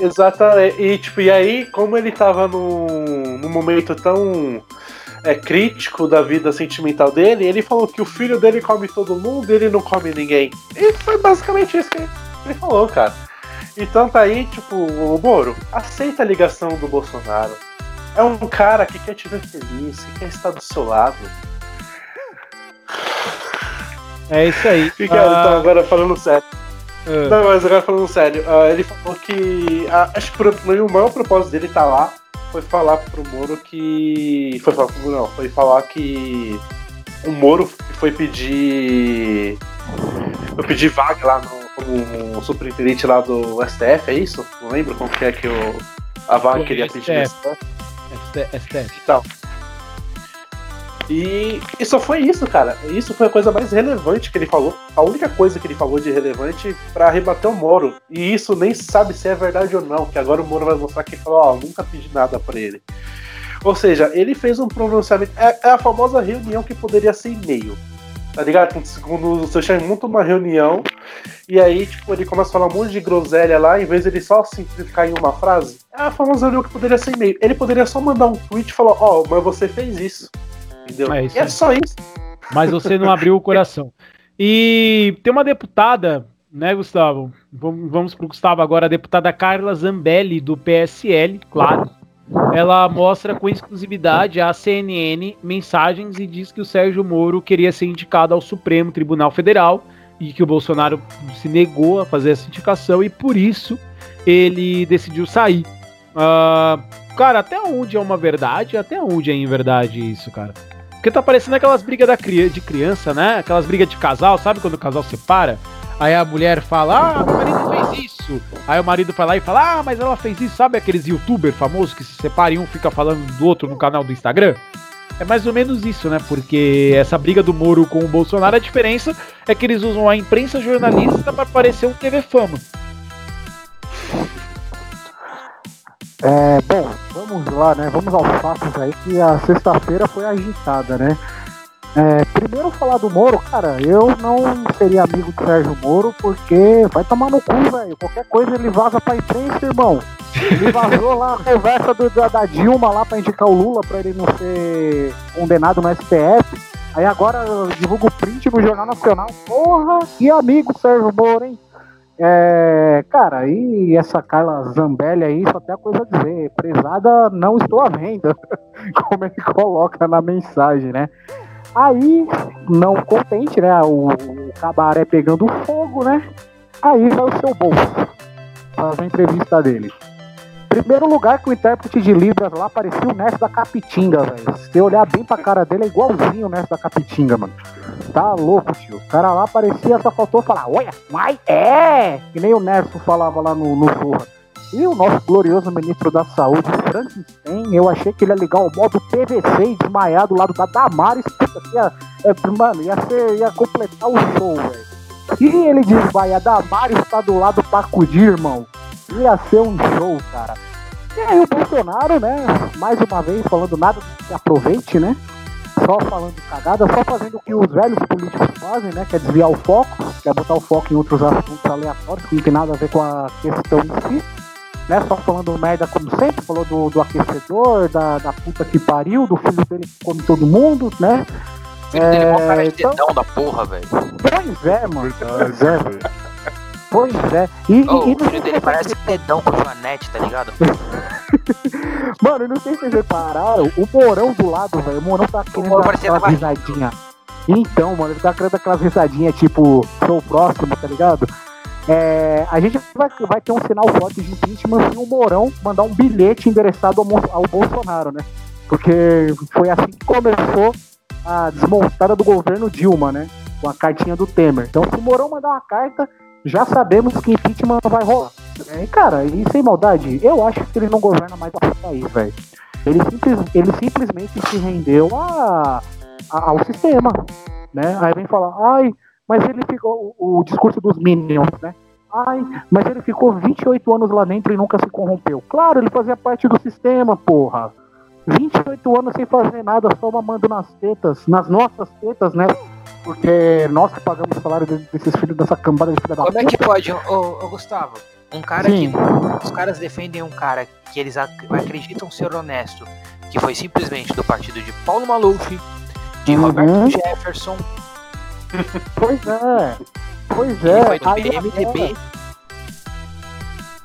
Exatamente. E, tipo, e aí, como ele tava num, num momento tão é, crítico da vida sentimental dele, ele falou que o filho dele come todo mundo e ele não come ninguém. E foi basicamente isso que ele falou, cara. Então tá aí, tipo, o Moro, aceita a ligação do Bolsonaro. É um cara que quer te ver feliz, que quer estar do seu lado. É isso aí. [laughs] E, cara, Ah, então, agora falando sério. Ah, Não, mas agora falando sério, ah, ele falou que. ah, acho que o maior propósito dele tá lá foi falar pro Moro que. Foi falar pro Moro, não, foi falar que o Moro foi pedir. Foi pedir vaga lá no, no superintendente lá do STF, é isso? Não lembro como que é que o, a vaga que ele ia pedir no STF. STF. Então. E, e só foi isso, cara. Isso foi a coisa mais relevante que ele falou. A única coisa que ele falou de relevante pra rebater o Moro. E isso nem sabe se é verdade ou não, que agora o Moro vai mostrar que falou, ó, nunca pedi nada pra ele. Ou seja, ele fez um pronunciamento. É, é a famosa reunião que poderia ser e-mail. Tá ligado? Quando você chama muito uma reunião e aí, tipo, ele começa a falar um monte de groselha lá, em vez de ele só simplificar em uma frase. É a famosa reunião que poderia ser e-mail. Ele poderia só mandar um tweet e falar, ó, oh, mas você fez isso. Entendeu? É, isso é só isso. Mas você não abriu o [laughs] coração. E tem uma deputada, né, Gustavo? Vamos, vamos pro Gustavo agora, a deputada Carla Zambelli, do PSL, claro. Ela mostra com exclusividade à CNN mensagens e diz que o Sérgio Moro queria ser indicado ao Supremo Tribunal Federal e que o Bolsonaro se negou a fazer essa indicação e por isso ele decidiu sair. Ah, cara, até onde é uma verdade? Até onde é em verdade isso, cara? Porque tá parecendo aquelas brigas da de criança, né? Aquelas brigas de casal, sabe quando o casal separa? Aí a mulher fala, ah, meu marido fez isso. Aí o marido vai lá e fala, ah, mas ela fez isso. Sabe aqueles youtubers famosos que se separam e um fica falando do outro no canal do Instagram? É mais ou menos isso, né? Porque essa briga do Moro com o Bolsonaro, a diferença é que eles usam a imprensa jornalista pra parecer um TV Fama. É, bom, vamos lá, né? Vamos aos fatos aí que a sexta-feira foi agitada, né? É, primeiro falar do Moro, cara, eu não seria amigo do Sérgio Moro porque vai tomar no cu, velho. Qualquer coisa ele vaza pra imprensa, irmão. Ele vazou lá a conversa do, da, da Dilma lá pra indicar o Lula pra ele não ser condenado no STF. Aí agora divulga o print no Jornal Nacional. Porra, que amigo Sérgio Moro, hein? É, cara, e essa Carla Zambelli aí, só tem a coisa a dizer. Prezada, não estou à venda. [laughs] Como ele coloca na mensagem, né? Aí, não contente, né? O, o cabaré pegando fogo, né? Aí vai o seu bolso. Faz a entrevista dele. Primeiro lugar que o intérprete de Libras lá parecia o Ness da Capitinga, velho. Se olhar bem pra cara dele, é igualzinho o Ness da Capitinga, mano. Tá louco, tio. O cara lá parecia, só faltou falar, olha, mas é! Que nem o Nerso falava lá no, no Zorra. E o nosso glorioso ministro da Saúde, Frankenstein, eu achei que ele ia ligar o modo PVC e desmaiar do lado da Damares. Puta, ia, é, mano, ia, ser, ia completar o show, velho. E ele desmaia, a Damares tá do lado pra acudir, irmão. Ia ser um show, cara. E aí o Bolsonaro, né, mais uma vez falando nada do que aproveite, né? Só falando cagada, só fazendo o que os velhos políticos fazem, né? Que é desviar o foco, que é botar o foco em outros assuntos aleatórios, que não tem nada a ver com a questão em si né? Só falando merda como sempre, falou do, do aquecedor, da, da puta que pariu, do filho dele que come todo mundo, né? O filho dele é mó cara de então- dedão da porra, velho. Pois é, mano. Pois é, velho. Pois é. E, e- Ô, e o filho dele parece dedão com Joanete, tá ligado? [laughs] Mano, não sei se vocês repararam, o Morão do lado, velho, o Morão tá querendo dar tava risadinhas. Então, mano, ele tá querendo aquelas risadinhas tipo, sou o próximo, tá ligado? É, a gente vai, vai ter um sinal forte de impeachment se o Mourão mandar um bilhete endereçado ao, ao Bolsonaro, né? Porque foi assim que começou a desmontada do governo Dilma, né? Com a cartinha do Temer. Então, se o Mourão mandar uma carta, já sabemos que impeachment vai rolar. É, cara, e sem maldade, eu acho que ele não governa mais o país, velho. Ele, simples, ele simplesmente se rendeu a, a- ao sistema, né? Aí vem falar, ai, mas ele ficou, o, o discurso dos Minions, né? Ai, mas ele ficou 28 anos lá dentro e nunca se corrompeu. Claro, ele fazia parte do sistema, porra. 28 anos sem fazer nada, só mamando nas tetas, nas nossas tetas, né? Porque nós que pagamos o salário de- desses filhos dessa cambada de filha da Como é puta. que pode, ô, ô, Gustavo? Um cara Sim. que. Os caras defendem um cara que eles ac- acreditam ser honesto, que foi simplesmente do partido de Paulo Maluf, de Uhum. Roberto Jefferson, [laughs] Pois é. Pois ele é. foi do PMDB.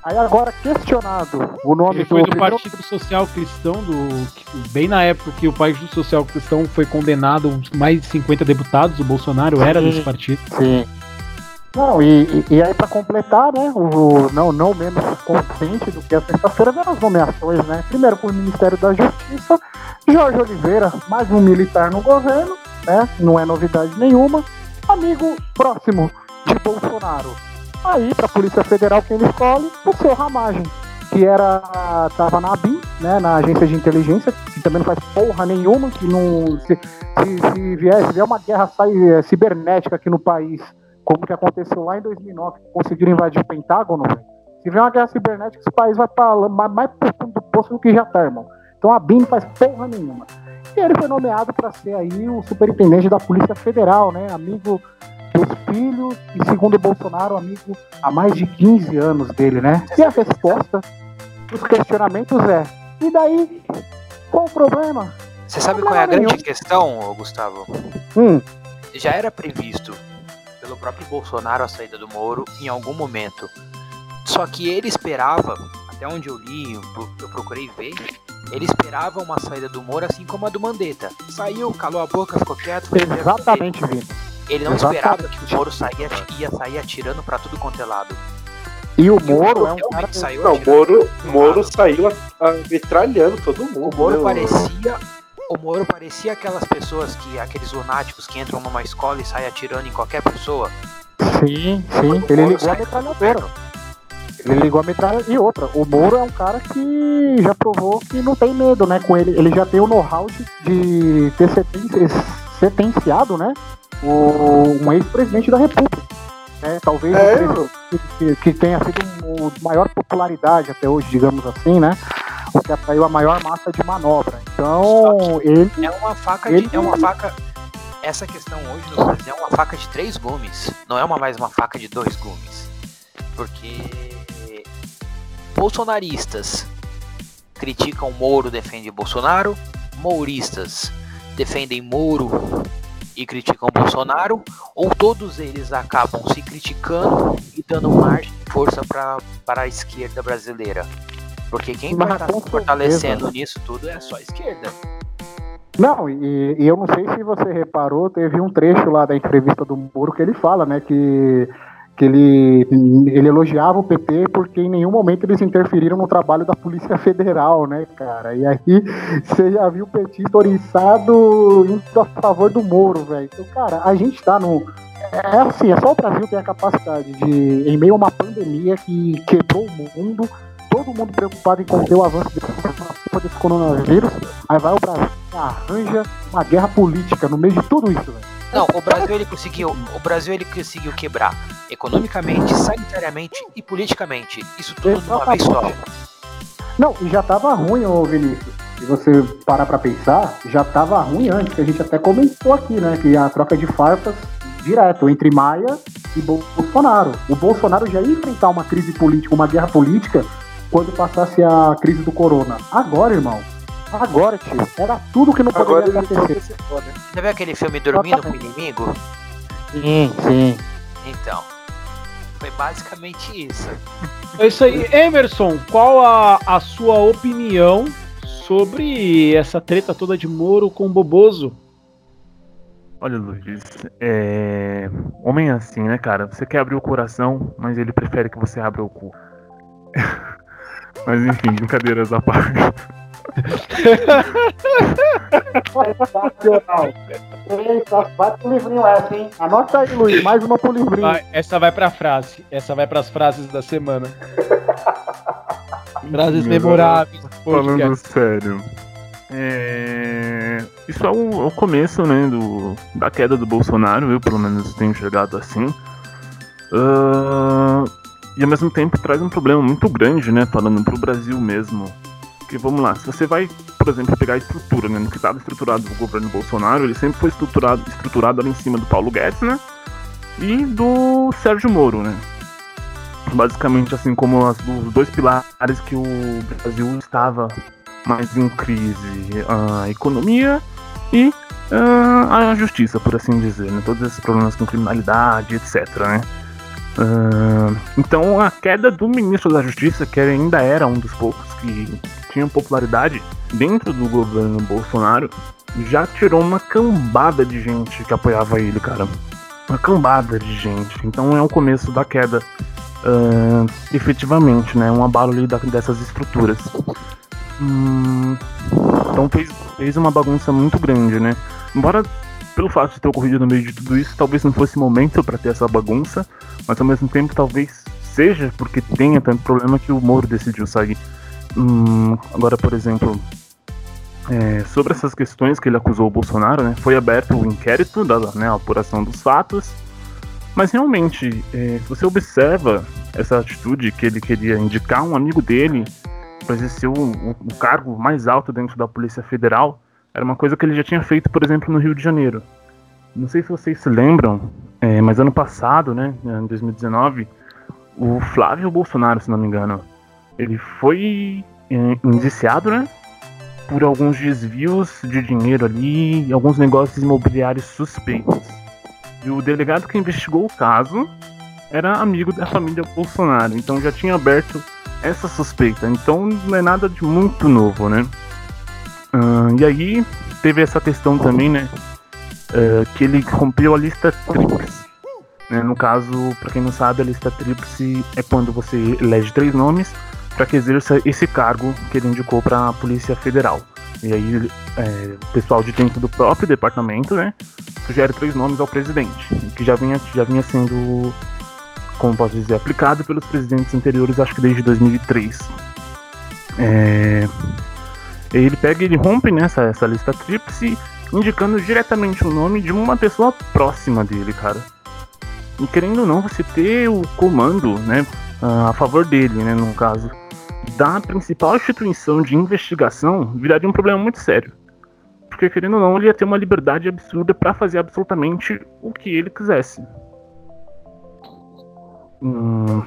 Agora, aí agora questionado o nome Ele foi do primeiro- Partido Social Cristão, do, bem na época que o Partido Social Cristão foi condenado, mais de 50 deputados, o Bolsonaro era desse partido. Sim. Não, e, e, aí pra completar, né, o, não, não menos contente do que a sexta-feira vieram as nomeações, né? Primeiro pro Ministério da Justiça, Jorge Oliveira, mais um militar no governo, né? Não é novidade nenhuma. Amigo próximo de Bolsonaro. Aí, pra Polícia Federal, quem ele escolhe? O seu Ramagem, que era. tava na ABIN, né? Na agência de inteligência, que também não faz porra nenhuma, que não. Se, se, se vier, se vier uma guerra sai, é, cibernética aqui no país, como que aconteceu lá em 2009, que conseguiram invadir o Pentágono. Se vier uma guerra cibernética, esse país vai lá, mais, pro do poço do que já tá, irmão. Então a BIM não faz porra nenhuma. E ele foi nomeado para ser aí o superintendente da Polícia Federal, né? Amigo dos filhos e, segundo Bolsonaro, amigo há mais de 15 anos dele, né? E a resposta dos questionamentos é: e daí? Qual o problema? Você sabe qual é a grande questão, Gustavo? Hum, Já era previsto pelo próprio Bolsonaro a saída do Moro em algum momento. Só que ele esperava, até onde eu li, eu pro- eu procurei ver, ele esperava uma saída do Moro assim como a do Mandetta. Saiu, calou a boca, ficou quieto. exatamente, Vini. Ele não Exatamente. esperava que o Moro saía, ia sair atirando pra tudo quanto é lado. E o Moro é um cara. saiu Não, o Moro, Moro saiu metralhando todo mundo. O Moro né? parecia. O Moro parecia aquelas pessoas que. aqueles lunáticos que entram numa escola e saem atirando em qualquer pessoa. Sim, sim. Ele ligou a metralhadora. Ele ligou a metralhadora. E outra, o Moro é um cara que já provou que não tem medo, né? Com ele. Ele já tem o know-how de, de ter seten- sentenciado, né? O, um ex-presidente da República. Né? Talvez o É, presidente que, que tenha sido um, o de maior popularidade até hoje, digamos assim, né? O que atraiu a maior massa de manobra. Então, ele. É uma faca Ele- de. É uma faca. Essa questão hoje no Brasil é uma faca de três gumes. Não é uma, mais uma faca de dois gumes. Porque. Bolsonaristas criticam Moro, defendem Bolsonaro. Mouristas defendem Moro e criticam Bolsonaro. Ou todos eles acabam se criticando e dando margem de força para a esquerda brasileira. Porque quem vai Mas estar com se fortalecendo certeza. nisso tudo é só a esquerda. Não, e, e eu não sei se você reparou, teve um trecho lá da entrevista do Moro que ele fala, né, que, que ele, ele elogiava o PT porque em nenhum momento eles interferiram no trabalho da Polícia Federal, né, cara? E aí você já viu o petista oriçado indo a favor do Moro, velho. Então, cara, a gente tá no. É assim, é só o Brasil ter a capacidade de, em meio a uma pandemia que quebrou o mundo, todo mundo preocupado em conter o avanço desse coronavírus, aí vai o Brasil e arranja uma guerra política no meio de tudo isso, velho. Não, o Brasil ele conseguiu, o Brasil ele conseguiu quebrar economicamente, sanitariamente e politicamente. Isso tudo de uma vez só. Não, e já tava ruim, ô Vinícius. Se você parar pra pensar, já tava ruim antes, que a gente até comentou aqui, né? Que a troca de farpas direto entre Maia e Bolsonaro. O Bolsonaro já ia enfrentar uma crise política, uma guerra política, quando passasse a crise do corona. Agora, irmão. Agora, tio. Era tudo que não Agora poderia acontecer. foda. Já viu aquele filme Dormindo com o Inimigo? Sim, sim. Então, foi basicamente isso. É isso aí. Emerson, qual a, a sua opinião sobre essa treta toda de Moro com Boboso? Olha, Luiz, é... homem é assim, né, cara? Você quer abrir o coração, mas ele prefere que você abra o cu. [laughs] mas enfim, brincadeiras à parte. Sensacional. Eita, vai pro livrinho essa, hein? Anota aí, Luiz. Mais uma pro livrinho. Vai, essa vai pra frase. Essa vai pras frases da semana. frases Enfim, memoráveis. do Falando podcast. sério. É... Isso é o, é o começo, né, do, da queda do Bolsonaro, eu pelo menos tenho enxergado assim. Ah, e ao mesmo tempo traz um problema muito grande, né, falando pro Brasil mesmo. Porque vamos lá, se você vai, por exemplo, pegar a estrutura, né, no que estava estruturado o governo Bolsonaro, ele sempre foi estruturado, estruturado ali em cima do Paulo Guedes, né, e do Sérgio Moro, né. Basicamente, assim como as, os dois pilares que o Brasil estava mais em crise, a economia e ah, a justiça, por assim dizer, né? Todos esses problemas com criminalidade, etc, né? Ah, então a queda do ministro da Justiça, que ainda era um dos poucos que tinham popularidade dentro do governo Bolsonaro, já tirou uma cambada de gente que apoiava ele, cara. uma cambada de gente. Então é o começo da queda, ah, efetivamente, né? Um abalo ali dessas estruturas. Hum, então fez, fez uma bagunça muito grande, né? Embora pelo fato de ter ocorrido no meio de tudo isso, talvez não fosse momento para ter essa bagunça, mas ao mesmo tempo talvez seja porque tenha tanto problema que o Moro decidiu sair. Hum, agora, por exemplo, é, sobre essas questões que ele acusou o Bolsonaro, né, foi aberto o inquérito da né, apuração dos fatos, mas realmente, é, se você observa essa atitude que ele queria indicar um amigo dele para exercer o, o- o cargo mais alto dentro da Polícia Federal, era uma coisa que ele já tinha feito, por exemplo, no Rio de Janeiro. Não sei se vocês se lembram, é, mas ano passado, né, em 2019, o Flávio Bolsonaro, se não me engano, ele foi é, indiciado, né, por alguns desvios de dinheiro ali e alguns negócios imobiliários suspeitos. E o delegado que investigou o caso era amigo da família Bolsonaro, então já tinha aberto essa suspeita. Então não é nada de muito novo, né? E aí teve essa questão também, né? ah, que ele rompeu a lista tríplice. Né? No caso, para quem não sabe, a lista tríplice é quando você elege três nomes para que exerça esse cargo que ele indicou para a Polícia Federal. E aí, é, o pessoal de dentro do próprio departamento, né, sugere três nomes ao presidente, que já vinha, já vinha sendo, como posso dizer, aplicado pelos presidentes anteriores, acho que desde 2003. É, ele pega e ele rompe nessa essa lista tríplice, indicando diretamente o nome de uma pessoa próxima dele, cara. E querendo ou não, você ter o comando, né, a favor dele, né, no caso, da principal instituição de investigação, viraria um problema muito sério. Porque, querendo ou não, ele ia ter uma liberdade absurda para fazer absolutamente o que ele quisesse. Hum,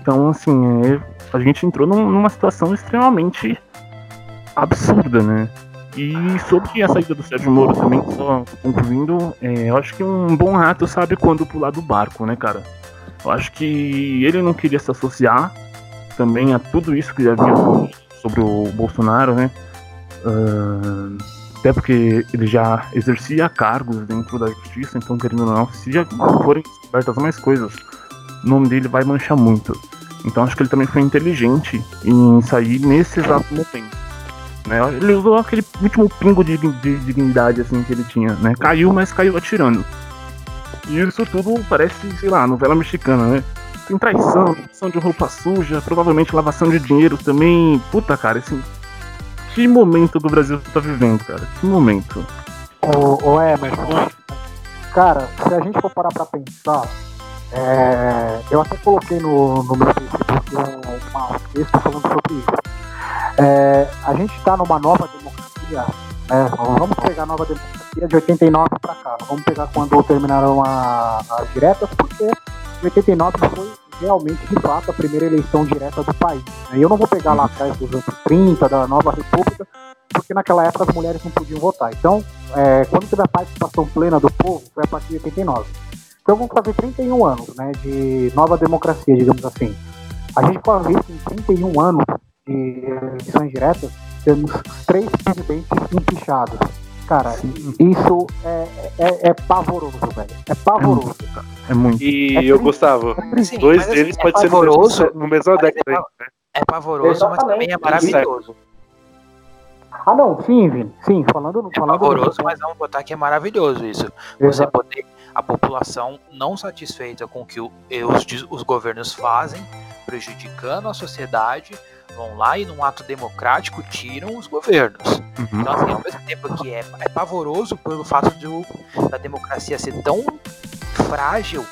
Então, assim, é, a gente entrou num- numa situação extremamente absurda, né? E sobre a saída do Sérgio Moro também, só concluindo, é, eu acho que um bom rato sabe quando pular do barco, né, cara? Eu acho que ele não queria se associar também a tudo isso que já vinha sobre o Bolsonaro, né? Ah, até porque ele já exercia cargos dentro da justiça, então querendo ou não, se já forem descobertas mais coisas, o nome dele vai manchar muito. Então acho que ele também foi inteligente em sair nesse exato momento. Né? Ele usou aquele último pingo de, de dignidade assim que ele tinha, né? Caiu, mas caiu atirando. E isso tudo parece, sei lá, novela mexicana, né? Traição, traição de roupa suja, provavelmente lavação de dinheiro também. Puta, cara, assim. Que momento que o Brasil tá vivendo, cara? Que momento. Ô, ô Emerson, cara, se a gente for parar pra pensar, é, eu até coloquei no, no meu Facebook um, texto falando sobre isso. É, a gente está numa nova democracia, né? vamos pegar a nova democracia de 89 para cá, vamos pegar quando terminaram as diretas, porque 89 foi realmente, de fato, a primeira eleição direta do país. né? Eu não vou pegar lá atrás dos anos 30, da nova república, porque naquela época as mulheres não podiam votar. Então, é, quando teve a participação plena do povo, foi a partir de 89. Então vamos fazer 31 anos né, de nova democracia, digamos assim. A gente pode que em 31 anos de eleições diretas, temos três presidentes empichados. Cara, isso é, é, é pavoroso, velho. É pavoroso. É muito. E É eu, triste. Gustavo, Sim, dois assim, deles é pode ser no pavoroso, mesmo, no mesmo mas década. é aí, né? É pavoroso, mas também é maravilhoso. Ah, não, sim, Vini. Sim, falando, É falando pavoroso, mas vamos botar que é maravilhoso isso. Você Exato. poder, a população não satisfeita com o que os, os governos fazem, prejudicando a sociedade, vão lá e num ato democrático tiram os governos. Uhum. Então, assim, ao mesmo tempo que é, é pavoroso pelo fato de da democracia ser tão frágil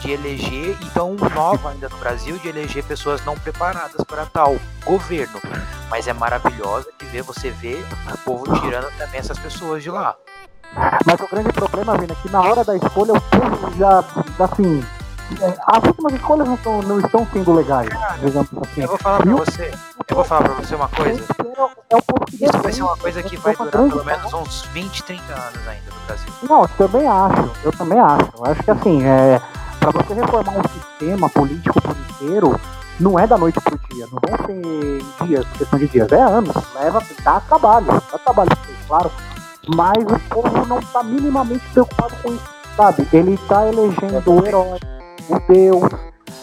de eleger e tão nova ainda no Brasil de eleger pessoas não preparadas para tal governo. Mas é maravilhosa de ver você ver o povo tirando também essas pessoas de lá. Mas o grande problema, Vini, é que na hora da escolha o povo já, assim, as últimas escolhas não, estão- não estão sendo legais, digamos assim. Eu vou falar pra você, eu vou falar pra você uma coisa. É que Isso vai ser uma coisa que Isso vai é durar pelo menos uns 20, 30 anos ainda no Brasil. Não, eu também acho, eu também acho. Eu acho que assim, é, para você reformar um sistema político por inteiro, não é da noite pro dia, não vão ser dias, questão de dias, é anos, leva, dá trabalho, dá trabalho, claro, mas o povo não está minimamente preocupado com isso. sabe? Ele tá elegendo o herói, o deus,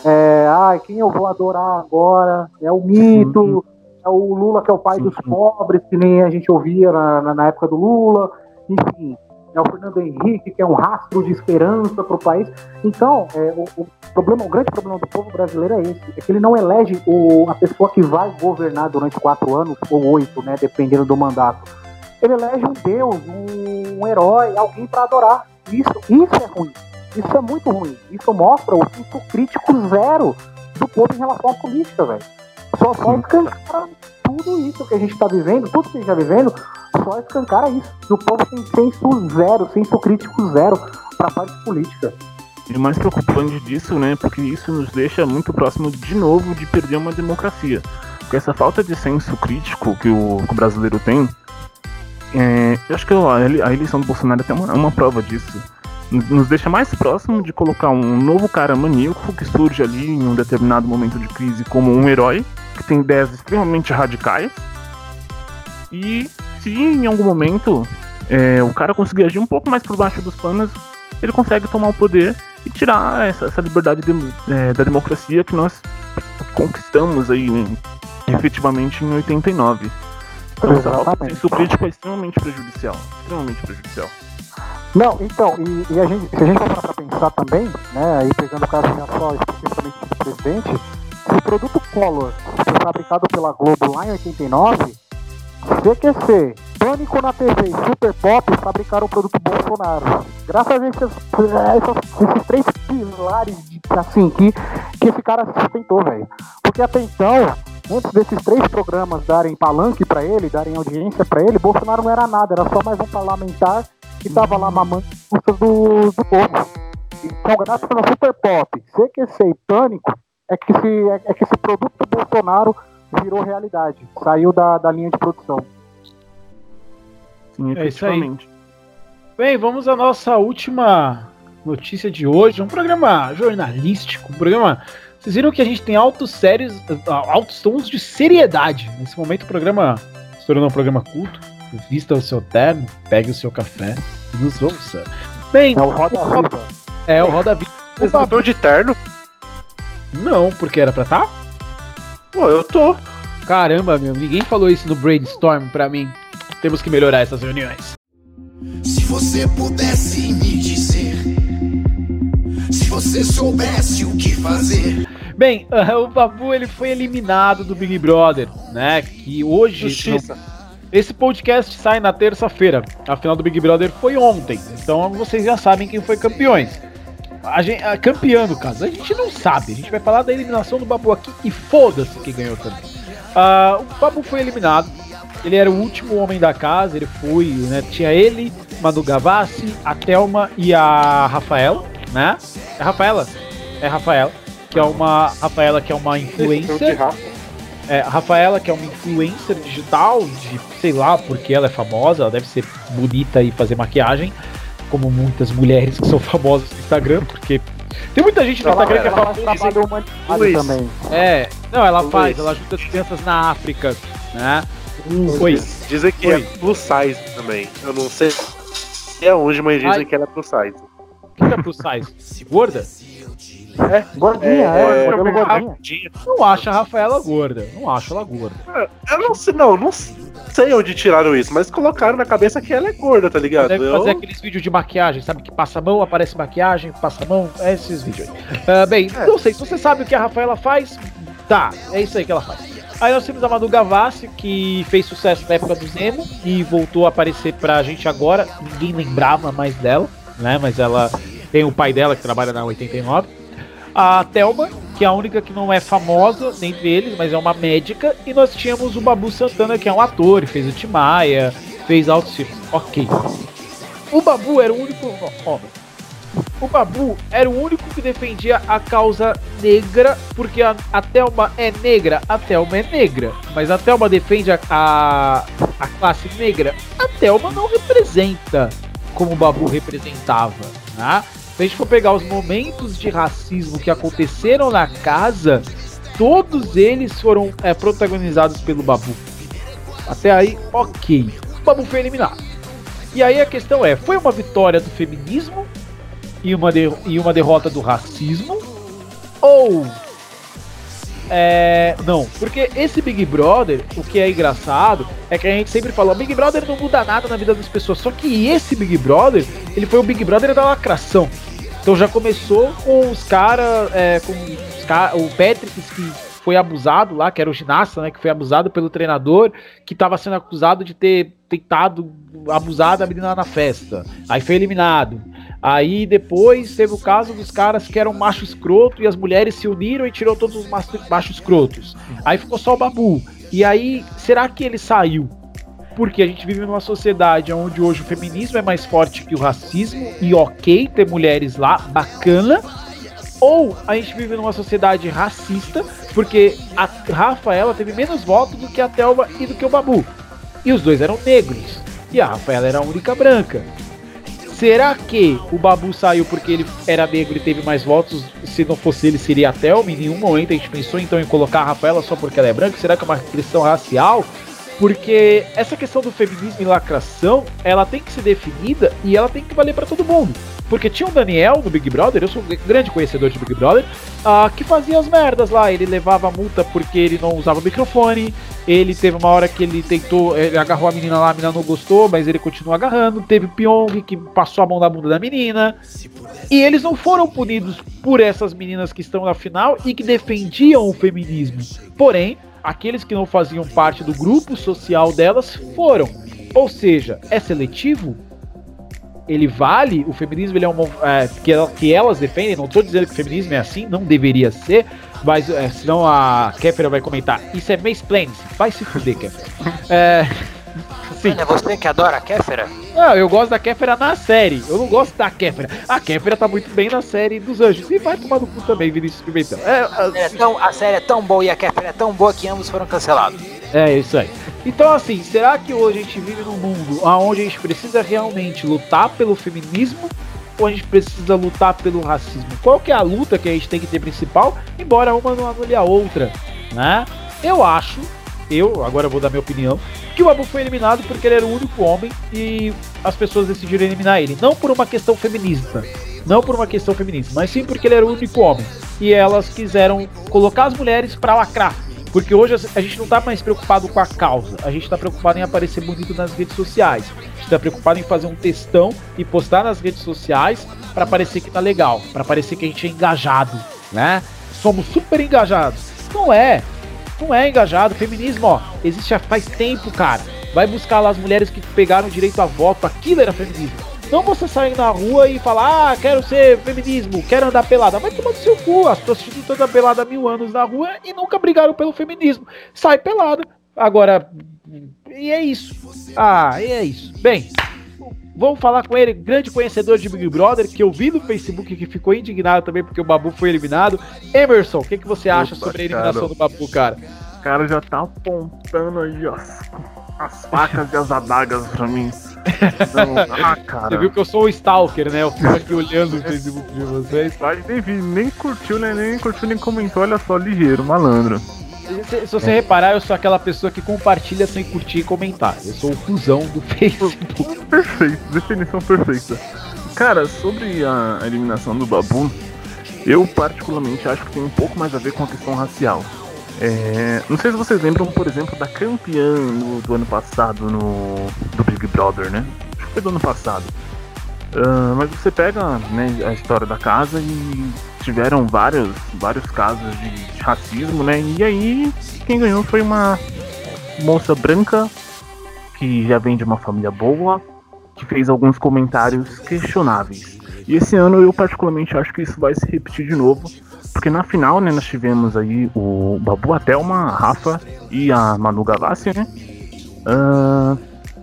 é, ah, quem eu vou adorar agora é o mito, é o Lula que é o pai dos pobres, que nem a gente ouvia na, na, na época do Lula, enfim, é o Fernando Henrique, que é um rastro de esperança para o país. Então, é, o, o, problema, o grande problema do povo brasileiro é esse, é que ele não elege o, a pessoa que vai governar durante quatro anos, ou oito, né, dependendo do mandato. Ele elege um deus, um, um herói, alguém para adorar. Isso, isso é ruim. Isso é muito ruim. Isso mostra o senso crítico zero do povo em relação à política, velho. Só, só escancara tudo isso que a gente está vivendo, tudo que a gente está vivendo, só escancara isso. E o povo tem senso zero, senso crítico zero para a parte política. E mais preocupante disso, né, porque isso nos deixa muito próximo de novo de perder uma democracia. Porque essa falta de senso crítico que o, que o brasileiro tem, é, eu acho que a eleição do Bolsonaro é uma, uma prova disso nos deixa mais próximo de colocar um novo cara maníaco que surge ali em um determinado momento de crise como um herói, que tem ideias extremamente radicais. E se em algum momento é, o cara conseguir agir um pouco mais por baixo dos panos, ele consegue tomar o poder e tirar essa, essa liberdade de, é, da democracia que nós conquistamos aí né, efetivamente em 89. Então essa crítico é extremamente prejudicial. Extremamente prejudicial. Não, então, e, e, a gente, se a gente for parar pra pensar também, né, aí pegando o caso só especificamente do presidente, se o produto Collor foi fabricado pela Globo lá em 89, CQC, Pânico na TV e Super Pop fabricaram o produto Bolsonaro. Graças a esses, esses três pilares assim, que, que esse cara sustentou, velho. Porque até então, antes desses três programas darem palanque para ele, darem audiência para ele, Bolsonaro não era nada, era só mais um parlamentar que tava lá mamando custas do, do povo. Então, graças a Super Pop, CQC e Pânico, é que, esse, é, é que esse produto do Bolsonaro virou realidade, saiu da, da linha de produção. Sim, é isso aí. Bem, vamos à nossa última notícia de hoje. Um programa jornalístico, um programa. Vocês viram que a gente tem altos sérios, altos tons de seriedade. Nesse momento o programa se tornou um programa culto vista o seu terno, pegue o seu café e nos ouça. Bem, é o Roda Viva. É o Roda Viva. Você tá de terno? Não, porque era pra tá? Pô, eu tô. Caramba, meu, ninguém falou isso no brainstorm pra mim. Temos que melhorar essas reuniões. Se você pudesse me dizer, você soubesse o que fazer. Bem, [laughs] o Babu ele foi eliminado do Big Brother, né? Que hoje. Justiça. Esse podcast sai na terça-feira. A final do Big Brother foi ontem. Então vocês já sabem quem foi campeões. A gente, a, campeão, no caso. A gente não sabe. A gente vai falar da eliminação do Babu aqui e foda-se quem ganhou também. Uh, o Babu foi eliminado. Ele era o último homem da casa. Ele foi, né? Tinha ele, Manu Gavassi, a Thelma e a Rafaela, né? É Rafaela? É Rafaela. Que é uma. Rafaela que é uma influencer. É, a Rafaela, que é uma influencer digital, de sei lá porque ela é famosa, ela deve ser bonita e fazer maquiagem, como muitas mulheres que são famosas no Instagram, porque tem muita gente no ela, Instagram que é famosa. humanitário também. É, não, ela Luiz. faz, ela ajuda as crianças na África, né? Oi. Dizem que é Oi. é plus size também. Eu não sei é onde, mas dizem Ai. que ela é plus size. O que é plus size? [laughs] Gorda? É, gordinha, é, é, é gordinha. Não acho a Rafaela gorda. Não acho ela gorda. Eu não sei, não, não sei onde tiraram isso, mas colocaram na cabeça que ela é gorda, tá ligado? Deve eu... fazer aqueles vídeos de maquiagem, sabe? Que passa a mão, aparece maquiagem, passa a mão, é esses vídeos aí. Uh, bem, é. não sei, se você sabe o que a Rafaela faz, tá, é isso aí que ela faz. Aí nós temos a Manu Gavassi, que fez sucesso na época do Zemo e voltou a aparecer pra gente agora. Ninguém lembrava mais dela, né? Mas ela tem o pai dela que trabalha na 89 a Thelma, que é a única que não é famosa dentre eles, mas é uma médica, e nós tínhamos o Babu Santana, que é um ator, fez o Timaya, fez altos filmes. Ok. O Babu era o único. Ó, o Babu era o único que defendia a causa negra, porque a, a Thelma é negra, a Thelma é negra. Mas a Thelma defende a, a, a classe negra. A Thelma não representa como o Babu representava. Né? Se a gente for pegar os momentos de racismo que aconteceram na casa, todos eles foram é, protagonizados pelo Babu. Até aí, ok. O Babu foi eliminado. E aí a questão é: foi uma vitória do feminismo e uma, e uma derrota do racismo? Ou. É, não, porque esse Big Brother, o que é engraçado é que a gente sempre falou, Big Brother não muda nada na vida das pessoas. Só que esse Big Brother, ele foi o Big Brother da lacração. Então já começou com os caras, é, com os o Patrick que foi abusado lá, que era o ginasta, né, que foi abusado pelo treinador, que estava sendo acusado de ter tentado abusar da menina na festa. Aí foi eliminado. Aí depois teve o caso dos caras que eram macho escroto e as mulheres se uniram e tirou todos os macho, macho escrotos. Aí ficou só o Babu. E aí, será que ele saiu? Porque a gente vive numa sociedade onde hoje o feminismo é mais forte que o racismo e ok ter mulheres lá, bacana. Ou a gente vive numa sociedade racista, porque a Rafaela teve menos votos do que a Thelma e do que o Babu. E os dois eram negros. E a Rafaela era a única branca. Será que o Babu saiu porque ele era negro e teve mais votos? Se não fosse ele, seria a Thelma? Em nenhum momento a gente pensou então em colocar a Rafaela só porque ela é branca? Será que é uma questão racial? Porque essa questão do feminismo e lacração, ela tem que ser definida e ela tem que valer para todo mundo. Porque tinha o Daniel no Big Brother, eu sou um grande conhecedor de Big Brother, ah, que fazia as merdas lá. Ele levava multa porque ele não usava o microfone. Ele teve uma hora que ele tentou, ele agarrou a menina lá, a menina não gostou, mas ele continua agarrando. Teve o Pyong que passou a mão na bunda da menina. E eles não foram punidos por essas meninas que estão na final e que defendiam o feminismo. Porém, aqueles que não faziam parte do grupo social delas foram. Ou seja, é seletivo? Ele vale? O feminismo ele é uma. É, que, ela- que elas defendem, não estou dizendo que o feminismo é assim, não deveria ser, mas é, senão a Kéfera vai comentar. Isso é mansplaining, vai se fuder, Kéfera. [laughs] É, sim. Mano, é você que adora a Kéfera? Não, eu gosto da Kéfera na série. Eu não gosto da Kéfera. A Kéfera tá muito bem na série dos Anjos. E vai tomar no cu também, Vinícius Pimentel. É, É tão- a série é tão boa e a Kéfera é tão boa que ambos foram cancelados. é isso aí. Então, assim, será que hoje a gente vive num mundo onde a gente precisa realmente lutar pelo feminismo ou a gente precisa lutar pelo racismo? Qual que é a luta que a gente tem que ter principal, embora uma não anule a outra, né? Eu acho, eu agora vou dar minha opinião, que o Babu foi eliminado porque ele era o único homem e as pessoas decidiram eliminar ele. Não por uma questão feminista, não por uma questão feminista, mas sim porque ele era o único homem. E elas quiseram colocar as mulheres pra lacrar. Porque hoje a gente não tá mais preocupado com a causa, a gente tá preocupado em aparecer bonito nas redes sociais. A gente tá preocupado em fazer um textão e postar nas redes sociais pra parecer que tá legal, pra parecer que a gente é engajado, né? Somos super engajados. Não é, não é engajado. Feminismo, ó, existe há faz tempo, cara. Vai buscar lá as mulheres que pegaram direito a voto. Aquilo era feminismo. Não você sair na rua e falar, ah, quero ser feminismo, quero andar pelada. Vai tomar no seu cu. As prostitutas andam pelada há mil anos na rua e nunca brigaram pelo feminismo. Sai pelada. Agora, e é isso. Ah, e é isso. Bem, vamos falar com ele, grande conhecedor de Big Brother, que eu vi no Facebook que ficou indignado também porque o Babu foi eliminado. Emerson, o que, que você acha Opa, sobre a eliminação cara. do Babu, cara? O cara já tá apontando aí as, as facas e as adagas pra mim. Não, [laughs] ah, cara. Você viu que eu sou o Stalker, né? Eu fico aqui olhando o Facebook de vocês. Mas nem, vi, nem curtiu, né? Nem curtiu, nem comentou. Olha só, ligeiro, malandro. Se, se você reparar, eu sou aquela pessoa que compartilha sem curtir e comentar. Eu sou o cuzão do [laughs] Facebook. Perfeito, definição perfeita. Cara, sobre a eliminação do Babu, eu particularmente acho que tem um pouco mais a ver com a questão racial. É, não sei se vocês lembram, por exemplo, da campeã do, do ano passado no do Big Brother, né? Acho que foi do ano passado. Ah, mas você pega né, a história da casa e tiveram vários, vários casos de, racismo, né? E aí quem ganhou foi uma moça branca que já vem de uma família boa, que fez alguns comentários questionáveis. E esse ano eu particularmente acho que isso vai se repetir de novo, porque na final, né, nós tivemos aí o Babu, a Thelma, a Rafa e a Manu Gavassi, né? Ah,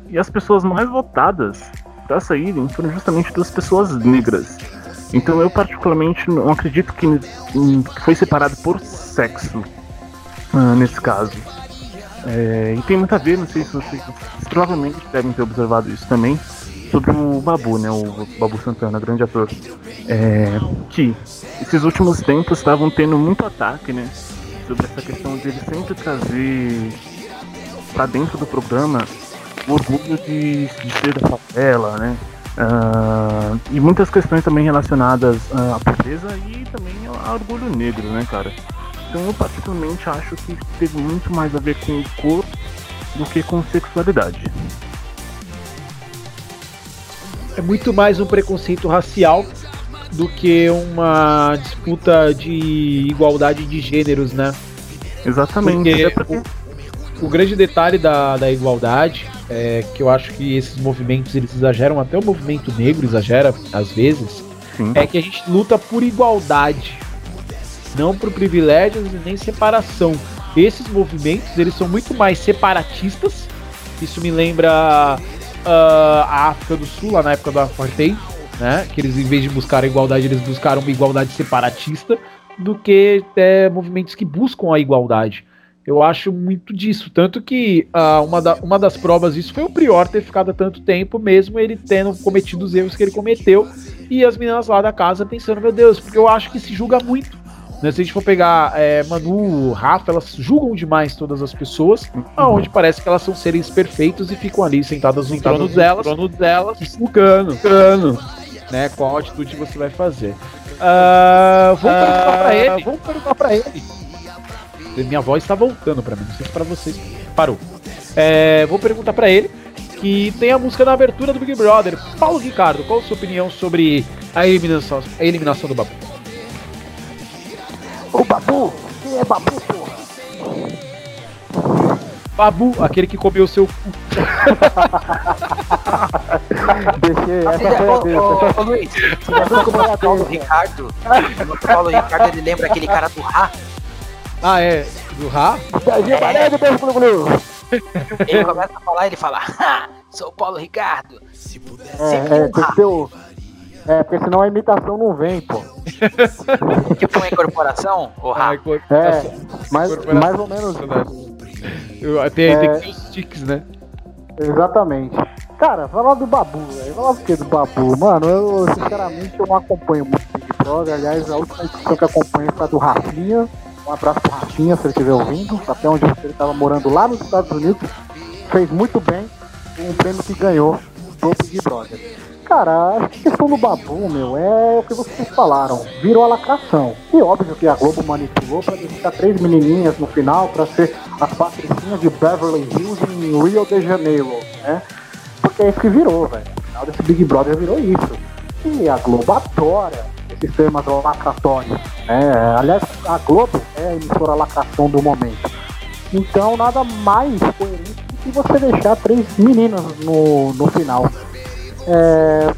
e as pessoas mais votadas para saírem foram justamente duas pessoas negras. Então eu particularmente não acredito que foi separado por sexo ah, nesse caso. É, e tem muito a ver, não sei se vocês provavelmente devem ter observado isso também, sobre o Babu, né? O Babu Santana, grande ator. É, que esses últimos tempos estavam tendo muito ataque, né? Sobre essa questão de ele sempre trazer pra dentro do programa o orgulho de, de ser da favela, né? Ah, e muitas questões também relacionadas ah, à pobreza e também ao orgulho negro, né, cara? Então eu particularmente acho que teve muito mais a ver com cor do que com sexualidade. É muito mais um preconceito racial do que uma disputa de igualdade de gêneros, né? Exatamente. Porque- o, o grande detalhe da, da igualdade é que eu acho que esses movimentos eles exageram, até o movimento negro exagera às vezes, Sim. é que a gente luta por igualdade, não por privilégios e nem separação. Esses movimentos eles são muito mais separatistas. Isso me lembra ah, a África do Sul lá na época do apartheid, né? Que eles em vez de buscar a igualdade eles buscaram uma igualdade separatista do que é, movimentos que buscam a igualdade. Eu acho muito disso. Tanto que ah, uma, da- uma das provas disso foi o Prior ter ficado há tanto tempo, mesmo ele tendo cometido os erros que ele cometeu, e as meninas lá da casa pensando, meu Deus, porque eu acho que se julga muito. Né? Se a gente for pegar é, Manu, Rafa, elas julgam demais todas as pessoas, aonde parece que elas são seres perfeitos e ficam ali sentadas no trono delas, trono delas, julgando, julgando, né? Qual atitude você vai fazer. Ah, vamos perguntar pra ele. Vamos perguntar pra ele. Minha voz tá voltando pra mim, não sei se pra vocês parou. É, vou perguntar pra ele que tem a música na abertura do Big Brother. Paulo Ricardo, qual a sua opinião sobre a eliminação, a eliminação do Babu? Ô Babu, quem é Babu, porra? Babu, aquele que comeu seu cu. [laughs] Deixei, essa foi a dele. ô, essa ô, Luiz, foi a o Paulo. Ricardo, o Paulo Ricardo, ele lembra aquele cara do Rá? Ah, é? Do Ra? Serginho Varela, beijo pro Glu. [laughs] Ele começa a falar, ele fala, "Ha, sou o Paulo Ricardo. É, é, tem que ter o... É, porque senão a imitação não vem, pô. [laughs] Tipo uma incorporação, o Rá. Ah, É, mais, Corporação. mais ou menos Eu- tem, tem É. que ter os tics, né? Exatamente. Cara, falar do Babu, velho. Falar do que do Babu? Mano, eu sinceramente eu não acompanho muito Big Brother. Aliás, a última edição que acompanho foi a do Rafinha. Um abraço pro se ele estiver ouvindo. Até onde ele estava morando lá nos Estados Unidos. Fez muito bem com o prêmio que ganhou do Big Brother. Cara, acho que a questão do Babu, meu, é o que vocês falaram. Virou a lacração. E óbvio que a Globo manipulou pra deixar três menininhas no final pra ser as patricinhas de Beverly Hills em Rio de Janeiro, né? Porque é isso que virou, velho. No final desse Big Brother virou isso. E a Globo adora esses temas lacratórios, né? Aliás, a Globo é a emissora lacração do momento. Então, nada mais coerente do que você deixar três meninas no, no final. É,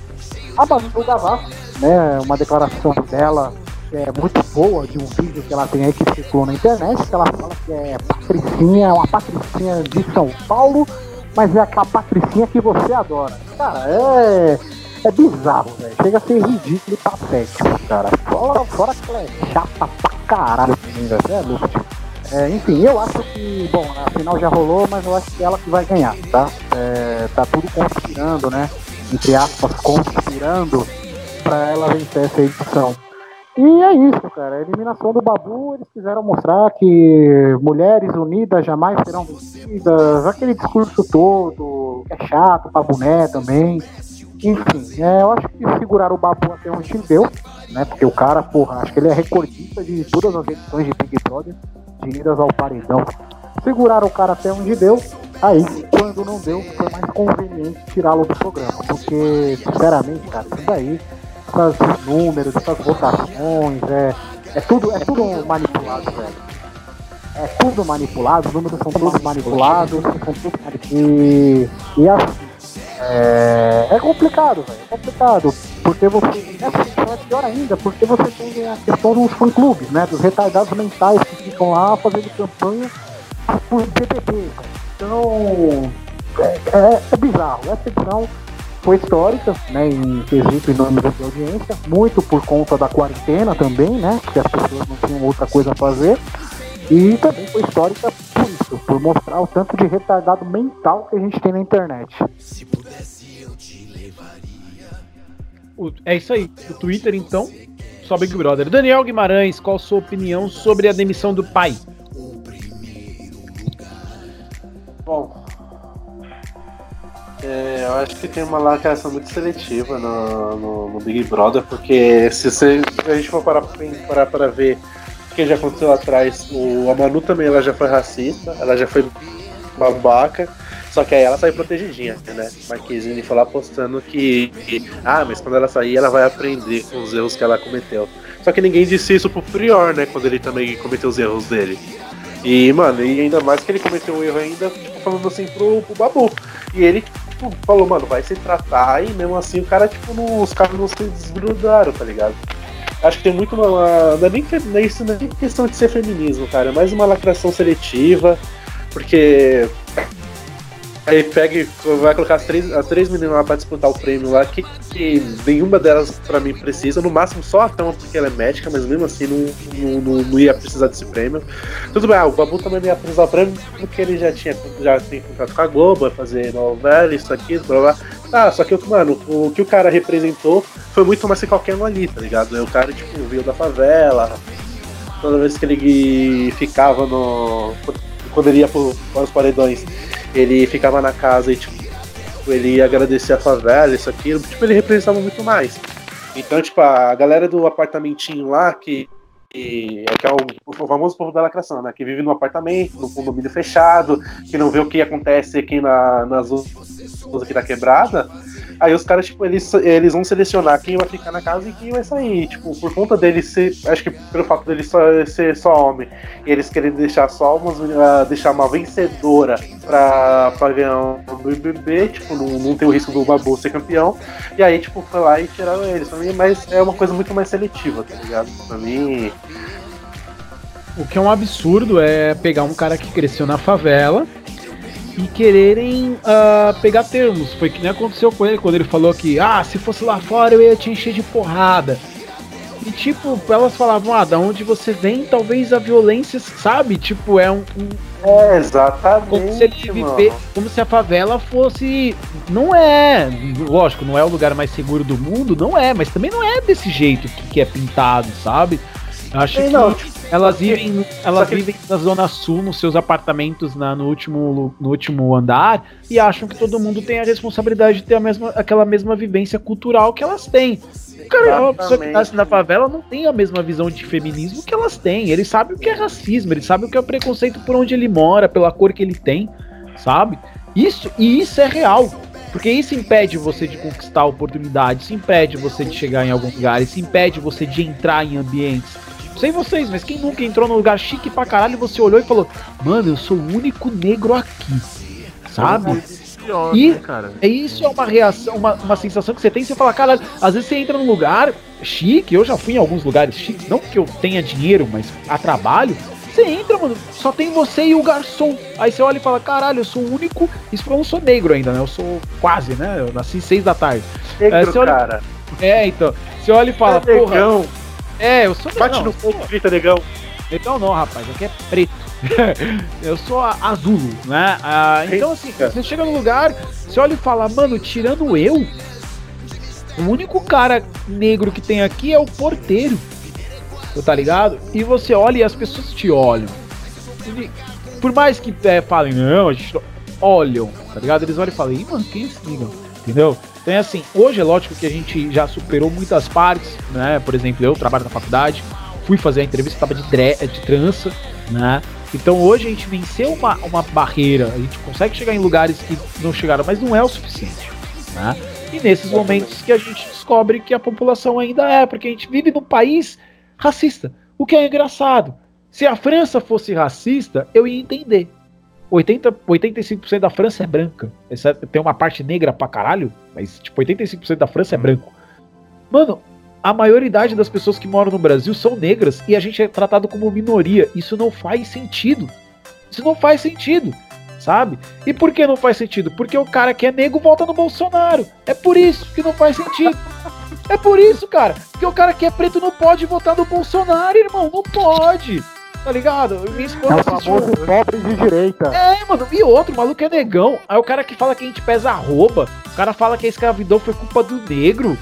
a Manu Gavassi, né, uma declaração dela é muito boa de um vídeo que ela tem aí que circulou na internet, que ela fala que é patricinha, é uma patricinha de São Paulo, mas é aquela patricinha que você adora. Cara, é, é bizarro, velho. Chega a ser ridículo e patético, cara. Fora, fora que ela é chata pra caralho. Você é louco, tio. É, enfim, eu acho que, bom, a final já rolou, mas eu acho que é ela que vai ganhar, tá? É, tá tudo conspirando, né? Entre aspas, conspirando pra ela vencer essa edição. E é isso, cara. A eliminação do Babu, eles quiseram mostrar que mulheres unidas jamais serão vencidas. Aquele discurso todo, que é chato pra boné também. Enfim, é, eu acho que seguraram o Babu até onde deu, né? Porque o cara, porra, acho que ele é recordista de todas as edições de Big Brother, de idas ao paredão. Seguraram o cara até onde deu, aí, quando não deu, foi mais conveniente tirá-lo do programa. Porque, sinceramente, cara, isso daí, esses números, essas votações, é, é, tudo, é tudo manipulado, velho. É tudo manipulado, os números são todos manipulados, são tudo manipulados. E, e assim, é, é complicado, velho. É complicado. Porque você. É pior ainda, porque você tem a questão dos fã-clubes, né? Dos retardados mentais que ficam lá fazendo campanha por BBB. Então. É, é, é bizarro. Essa edição foi histórica, né? Em quesito em número de audiência. Muito por conta da quarentena também, né? Que as pessoas não tinham outra coisa a fazer. E também foi histórica por isso, por mostrar o tanto de retardado mental que a gente tem na internet. O- é isso aí. O Twitter, então, só Big Brother. Daniel Guimarães, qual a sua opinião sobre a demissão do pai? Bom. É, eu acho que tem uma lacração muito seletiva no, no, no Big Brother, porque se, você, se a gente for parar, parar para ver que já aconteceu atrás, o, a Manu também ela já foi racista, ela já foi babaca, só que aí ela saiu protegidinha, né? Marquezine foi lá postando que, que, ah, mas quando ela sair ela vai aprender com os erros que ela cometeu. Só que ninguém disse isso pro Prior, né? Quando ele também cometeu os erros dele. E, mano, e ainda mais que ele cometeu um erro ainda, tipo, falando assim pro, pro Babu. E ele, tipo, falou, mano, vai se tratar, e mesmo assim o cara, tipo, não, os caras não se desgrudaram, tá ligado? Acho que tem muito uma. não é nem, é isso não é nem questão de ser feminismo, cara, é mais uma lacração seletiva, porque Aí pega vai colocar as três, as três meninas lá pra disputar o prêmio lá, que, que nenhuma delas pra mim precisa, no máximo só a Tama porque ela é médica, mas mesmo assim não, não, não, não ia precisar desse prêmio. Tudo bem, ah, o Babu também não ia precisar do prêmio porque ele já tinha já tem contrato com a Globo, vai fazer novela, isso aqui, blá blá. Ah, só que, mano, o que o cara representou foi muito mais que qualquer um ali, tá ligado? O cara, tipo, veio da favela, toda vez que ele ficava no. quando ele ia para os paredões ele ficava na casa e tipo, ele ia agradecer a favela, isso aqui, tipo, ele representava muito mais. Então, tipo, a galera do apartamentinho lá, que, que é, que é o, o, famoso povo da lacração, né? Que vive num apartamento, num condomínio fechado, que não vê o que acontece aqui na, nas ruas aqui da quebrada, Aí os caras, tipo, eles, eles vão selecionar quem vai ficar na casa e quem vai sair. Tipo, por conta dele ser. Acho que pelo fato dele só, ser só homem, e eles querem deixar só umas, deixar uma vencedora pra, pra ganhar um BBB, tipo, não, não ter o risco do Babu ser campeão. E aí, tipo, foi lá e tiraram eles. Pra mim, mas é uma coisa muito mais seletiva, tá ligado? Pra mim. O que é um absurdo é pegar um cara que cresceu na favela e quererem uh, pegar termos. Foi que nem aconteceu com ele quando ele falou que, ah, se fosse lá fora eu ia te encher de porrada. E tipo, elas falavam, ah, da onde você vem, talvez a violência, sabe? Tipo, é um. um é, exatamente. Como se, ele viver, como se a favela fosse. Não é. Lógico, não é o lugar mais seguro do mundo, não é, mas também não é desse jeito que, que é pintado, sabe? Acho que não, elas vivem, elas que... vivem na zona sul, nos seus apartamentos na, no, último, no último andar e acham que todo mundo tem a responsabilidade de ter a mesma, aquela mesma vivência cultural que elas têm. Cara, uma pessoa que nasce na favela não tem a mesma visão de feminismo que elas têm. Ele sabe o que é racismo, ele sabe o que é preconceito por onde ele mora, pela cor que ele tem, sabe? Isso, e isso é real. Porque isso impede você de conquistar oportunidades, isso impede você de chegar em algum lugar, isso impede você de entrar em ambientes sei vocês, mas quem nunca entrou num lugar chique pra caralho e você olhou e falou: Mano, eu sou o único negro aqui. Sabe? e né, é isso é uma reação, uma, uma sensação que você tem, você fala, caralho, às vezes você entra num lugar chique, eu já fui em alguns lugares chiques, não que eu tenha dinheiro, mas a trabalho, você entra, mano, só tem você e o garçom. Aí você olha e fala, caralho, eu sou o único. Isso porque eu não sou negro ainda, né? Eu sou quase, né? Eu nasci seis da tarde. Negro, é, olha... cara. É, então. Você olha e fala, é porra. Negão. É, eu sou Bate no fogo, grita negão. Negão não, rapaz, aqui é preto. [laughs] eu sou azul, né? Ah, então, assim, você chega no lugar, você olha e fala, mano, tirando eu, o único cara negro que tem aqui é o porteiro. Tá ligado? E você olha e as pessoas te olham. Por mais que é, falem, não, a gente olham, tá ligado? Eles olham e falam, Ih, mano, quem é esse negão? Entendeu? Então é assim, hoje é lógico que a gente já superou muitas partes, né? Por exemplo, eu trabalho na faculdade, fui fazer a entrevista, estava de, de trança, né? Então hoje a gente venceu uma, uma barreira, a gente consegue chegar em lugares que não chegaram, mas não é o suficiente, né? E nesses momentos que a gente descobre que a população ainda é, porque a gente vive num país racista, o que é engraçado. Se a França fosse racista, eu ia entender. 80, 85% da França é branca. Tem uma parte negra pra caralho, mas tipo, 85% da França é uhum. branco. Mano, a maioridade das pessoas que moram no Brasil são negras e a gente é tratado como minoria. Isso não faz sentido. Isso não faz sentido, sabe? E por que não faz sentido? Porque o cara que é negro vota no Bolsonaro. É por isso que não faz sentido. É por isso, cara. Porque o cara que é preto não pode votar no Bolsonaro, irmão. Não pode. Tá ligado? Minha esposa é o famoso pobres de direita. É, mano. E outro, o maluco é negão. Aí o cara que fala que a gente pesa arroba, o cara fala que a escravidão foi culpa do negro.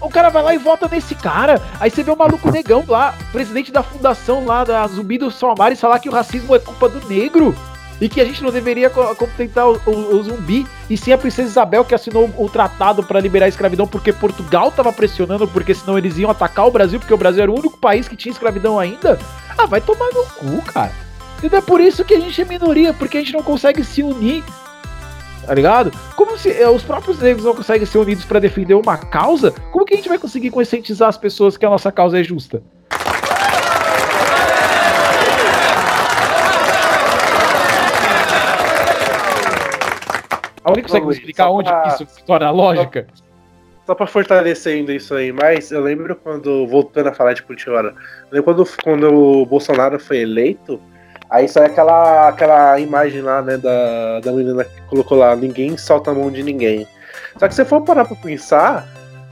O cara vai lá e vota nesse cara. Aí você vê o maluco negão lá, presidente da fundação lá da Zumbi do Salmares, falar que o racismo é culpa do negro. E que a gente não deveria co- contentar o, o- o zumbi, e sim a princesa Isabel que assinou o, tratado pra liberar a escravidão porque Portugal tava pressionando, porque senão eles iam atacar o Brasil, porque o Brasil era o único país que tinha escravidão ainda. Ah, vai tomar no cu, cara. Entendeu? É por isso que a gente é minoria, porque a gente não consegue se unir. Tá ligado? Como se eh, os próprios negros não conseguem ser unidos pra defender uma causa, como que a gente vai conseguir conscientizar as pessoas que a nossa causa é justa? Alguém consegue me Luiz, explicar só onde pra- que isso se torna lógica? Só pra fortalecendo isso aí, mas eu lembro quando, voltando a falar de eu lembro quando, quando o Bolsonaro foi eleito, aí saiu aquela, aquela imagem lá, né, da, da menina que colocou lá, ninguém solta a mão de ninguém. Só que se você for parar pra pensar,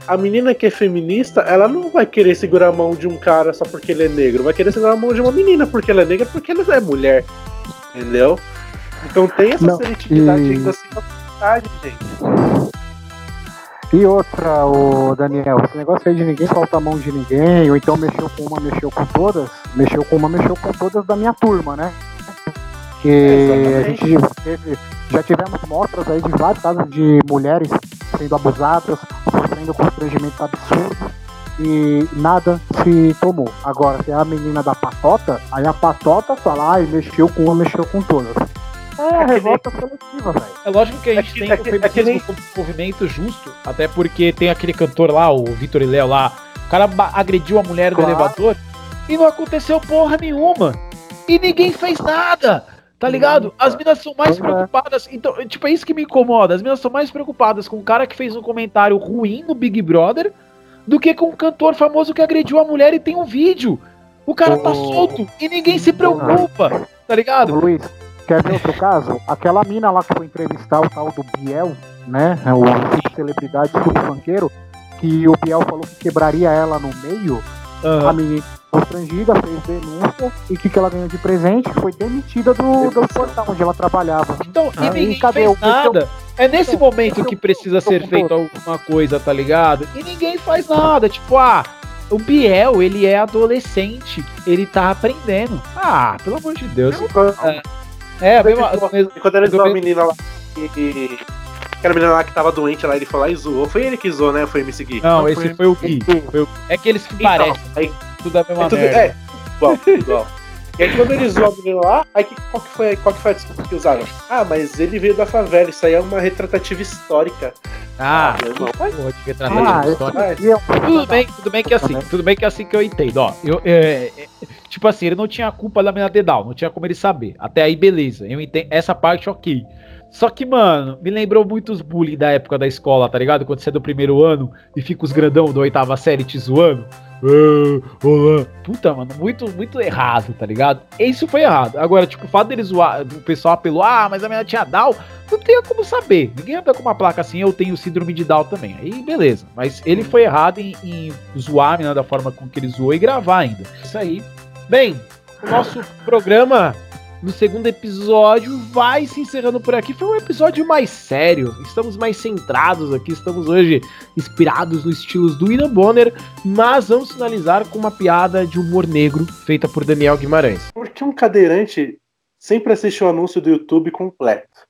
a menina que é feminista, ela não vai querer segurar a mão de um cara só porque ele é negro, vai querer segurar a mão de uma menina porque ela é negra, porque ela é mulher, entendeu? Então tem essa Não, seletividade e- ainda assim sociedade, gente. E outra, o Daniel, esse negócio aí de ninguém solta a mão de ninguém, ou então mexeu com uma, mexeu com todas, mexeu com uma, mexeu com todas da minha turma, né? Que a gente teve, já tivemos mostras aí de vários casos de mulheres sendo abusadas, sofrendo constrangimentos absurdos e nada se tomou. Agora, se é a menina da patota, aí a patota fala, ai, mexeu com uma, mexeu com todas. É, revolta seletiva, velho. É lógico que a gente É que- tem é o que- é que feminismo nem- como movimento justo, até porque tem aquele cantor lá, o Vitor e Léo lá, o cara agrediu a mulher no Claro. elevador e não aconteceu porra nenhuma. E ninguém fez nada. Tá ligado? As minas são mais é. preocupadas. Então, tipo, é isso que me incomoda. As minas são mais preocupadas com o cara que fez um comentário ruim no Big Brother do que com um cantor famoso que agrediu a mulher e tem um vídeo. O cara tá solto e ninguém se preocupa. Tá ligado? Luiz, quer ver outro caso? Aquela mina lá que foi entrevistar o tal do Biel, né? O tipo celebridade, super funkeiro, que o Biel falou que quebraria ela no meio. Aham. A menina constrangida fez denúncia e o que, que ela ganhou de presente foi demitida do, do portal onde ela trabalhava. Então, e Ah, ninguém e cadê fez o- nada. É nesse Então, momento que é o- precisa é ser ponto. feito alguma coisa, tá ligado? E ninguém faz nada. Tipo, ah, o Biel, ele é adolescente. Ele tá aprendendo. Ah, pelo amor de Deus. É, a mesma, mesmo- E quando zoou a menina lá que. Aquela menina lá que tava doente lá, ele foi lá e zoou. Foi ele que zoou, né? Foi me seguir. Não, esse foi o Gui. Foi o- É que eles se Então, parecem. aí, Tudo a mesma é tudo, merda. é, igual, igual. E aí quando ele zoou a menina lá, aí que, qual, que foi, qual que foi a desculpa que usaram? Ah, mas ele veio da favela, isso aí é uma retratativa histórica. Ah, irmão. porra de retratar Ah, é um- Tudo bem, tudo bem que é assim, tudo bem que é assim que eu entendo, ó. Eu, é, é, tipo assim, ele não tinha culpa da menina dedal, não tinha como ele saber. Até aí, beleza. Eu entendo essa parte, ok. Só que, mano, me lembrou muito os bullying da época da escola, tá ligado? Quando você é do primeiro ano e fica os grandão da oitava série te zoando. Puta, mano, muito, muito errado, tá ligado? Isso foi errado. Agora, tipo, o fato dele zoar, o pessoal apelou, ah, mas a menina tinha Down, não tinha como saber. Ninguém anda com uma placa assim, eu tenho síndrome de Down também. Aí, beleza. Mas ele foi errado em, em zoar a menina da forma com que ele zoou e gravar ainda. Isso aí. Bem, o nosso programa no segundo episódio vai se encerrando por aqui. Foi um episódio mais sério. Estamos mais centrados aqui. Estamos hoje inspirados nos estilos do William Bonner. Mas vamos finalizar com uma piada de humor negro feita por Daniel Guimarães. Por que um cadeirante sempre assiste o anúncio do YouTube completo?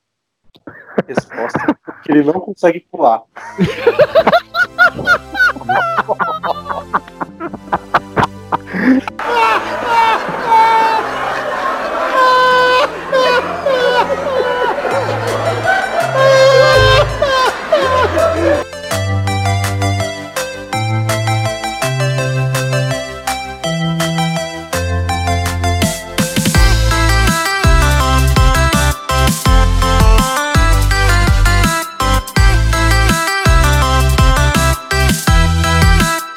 Resposta: porque ele não consegue pular. [laughs]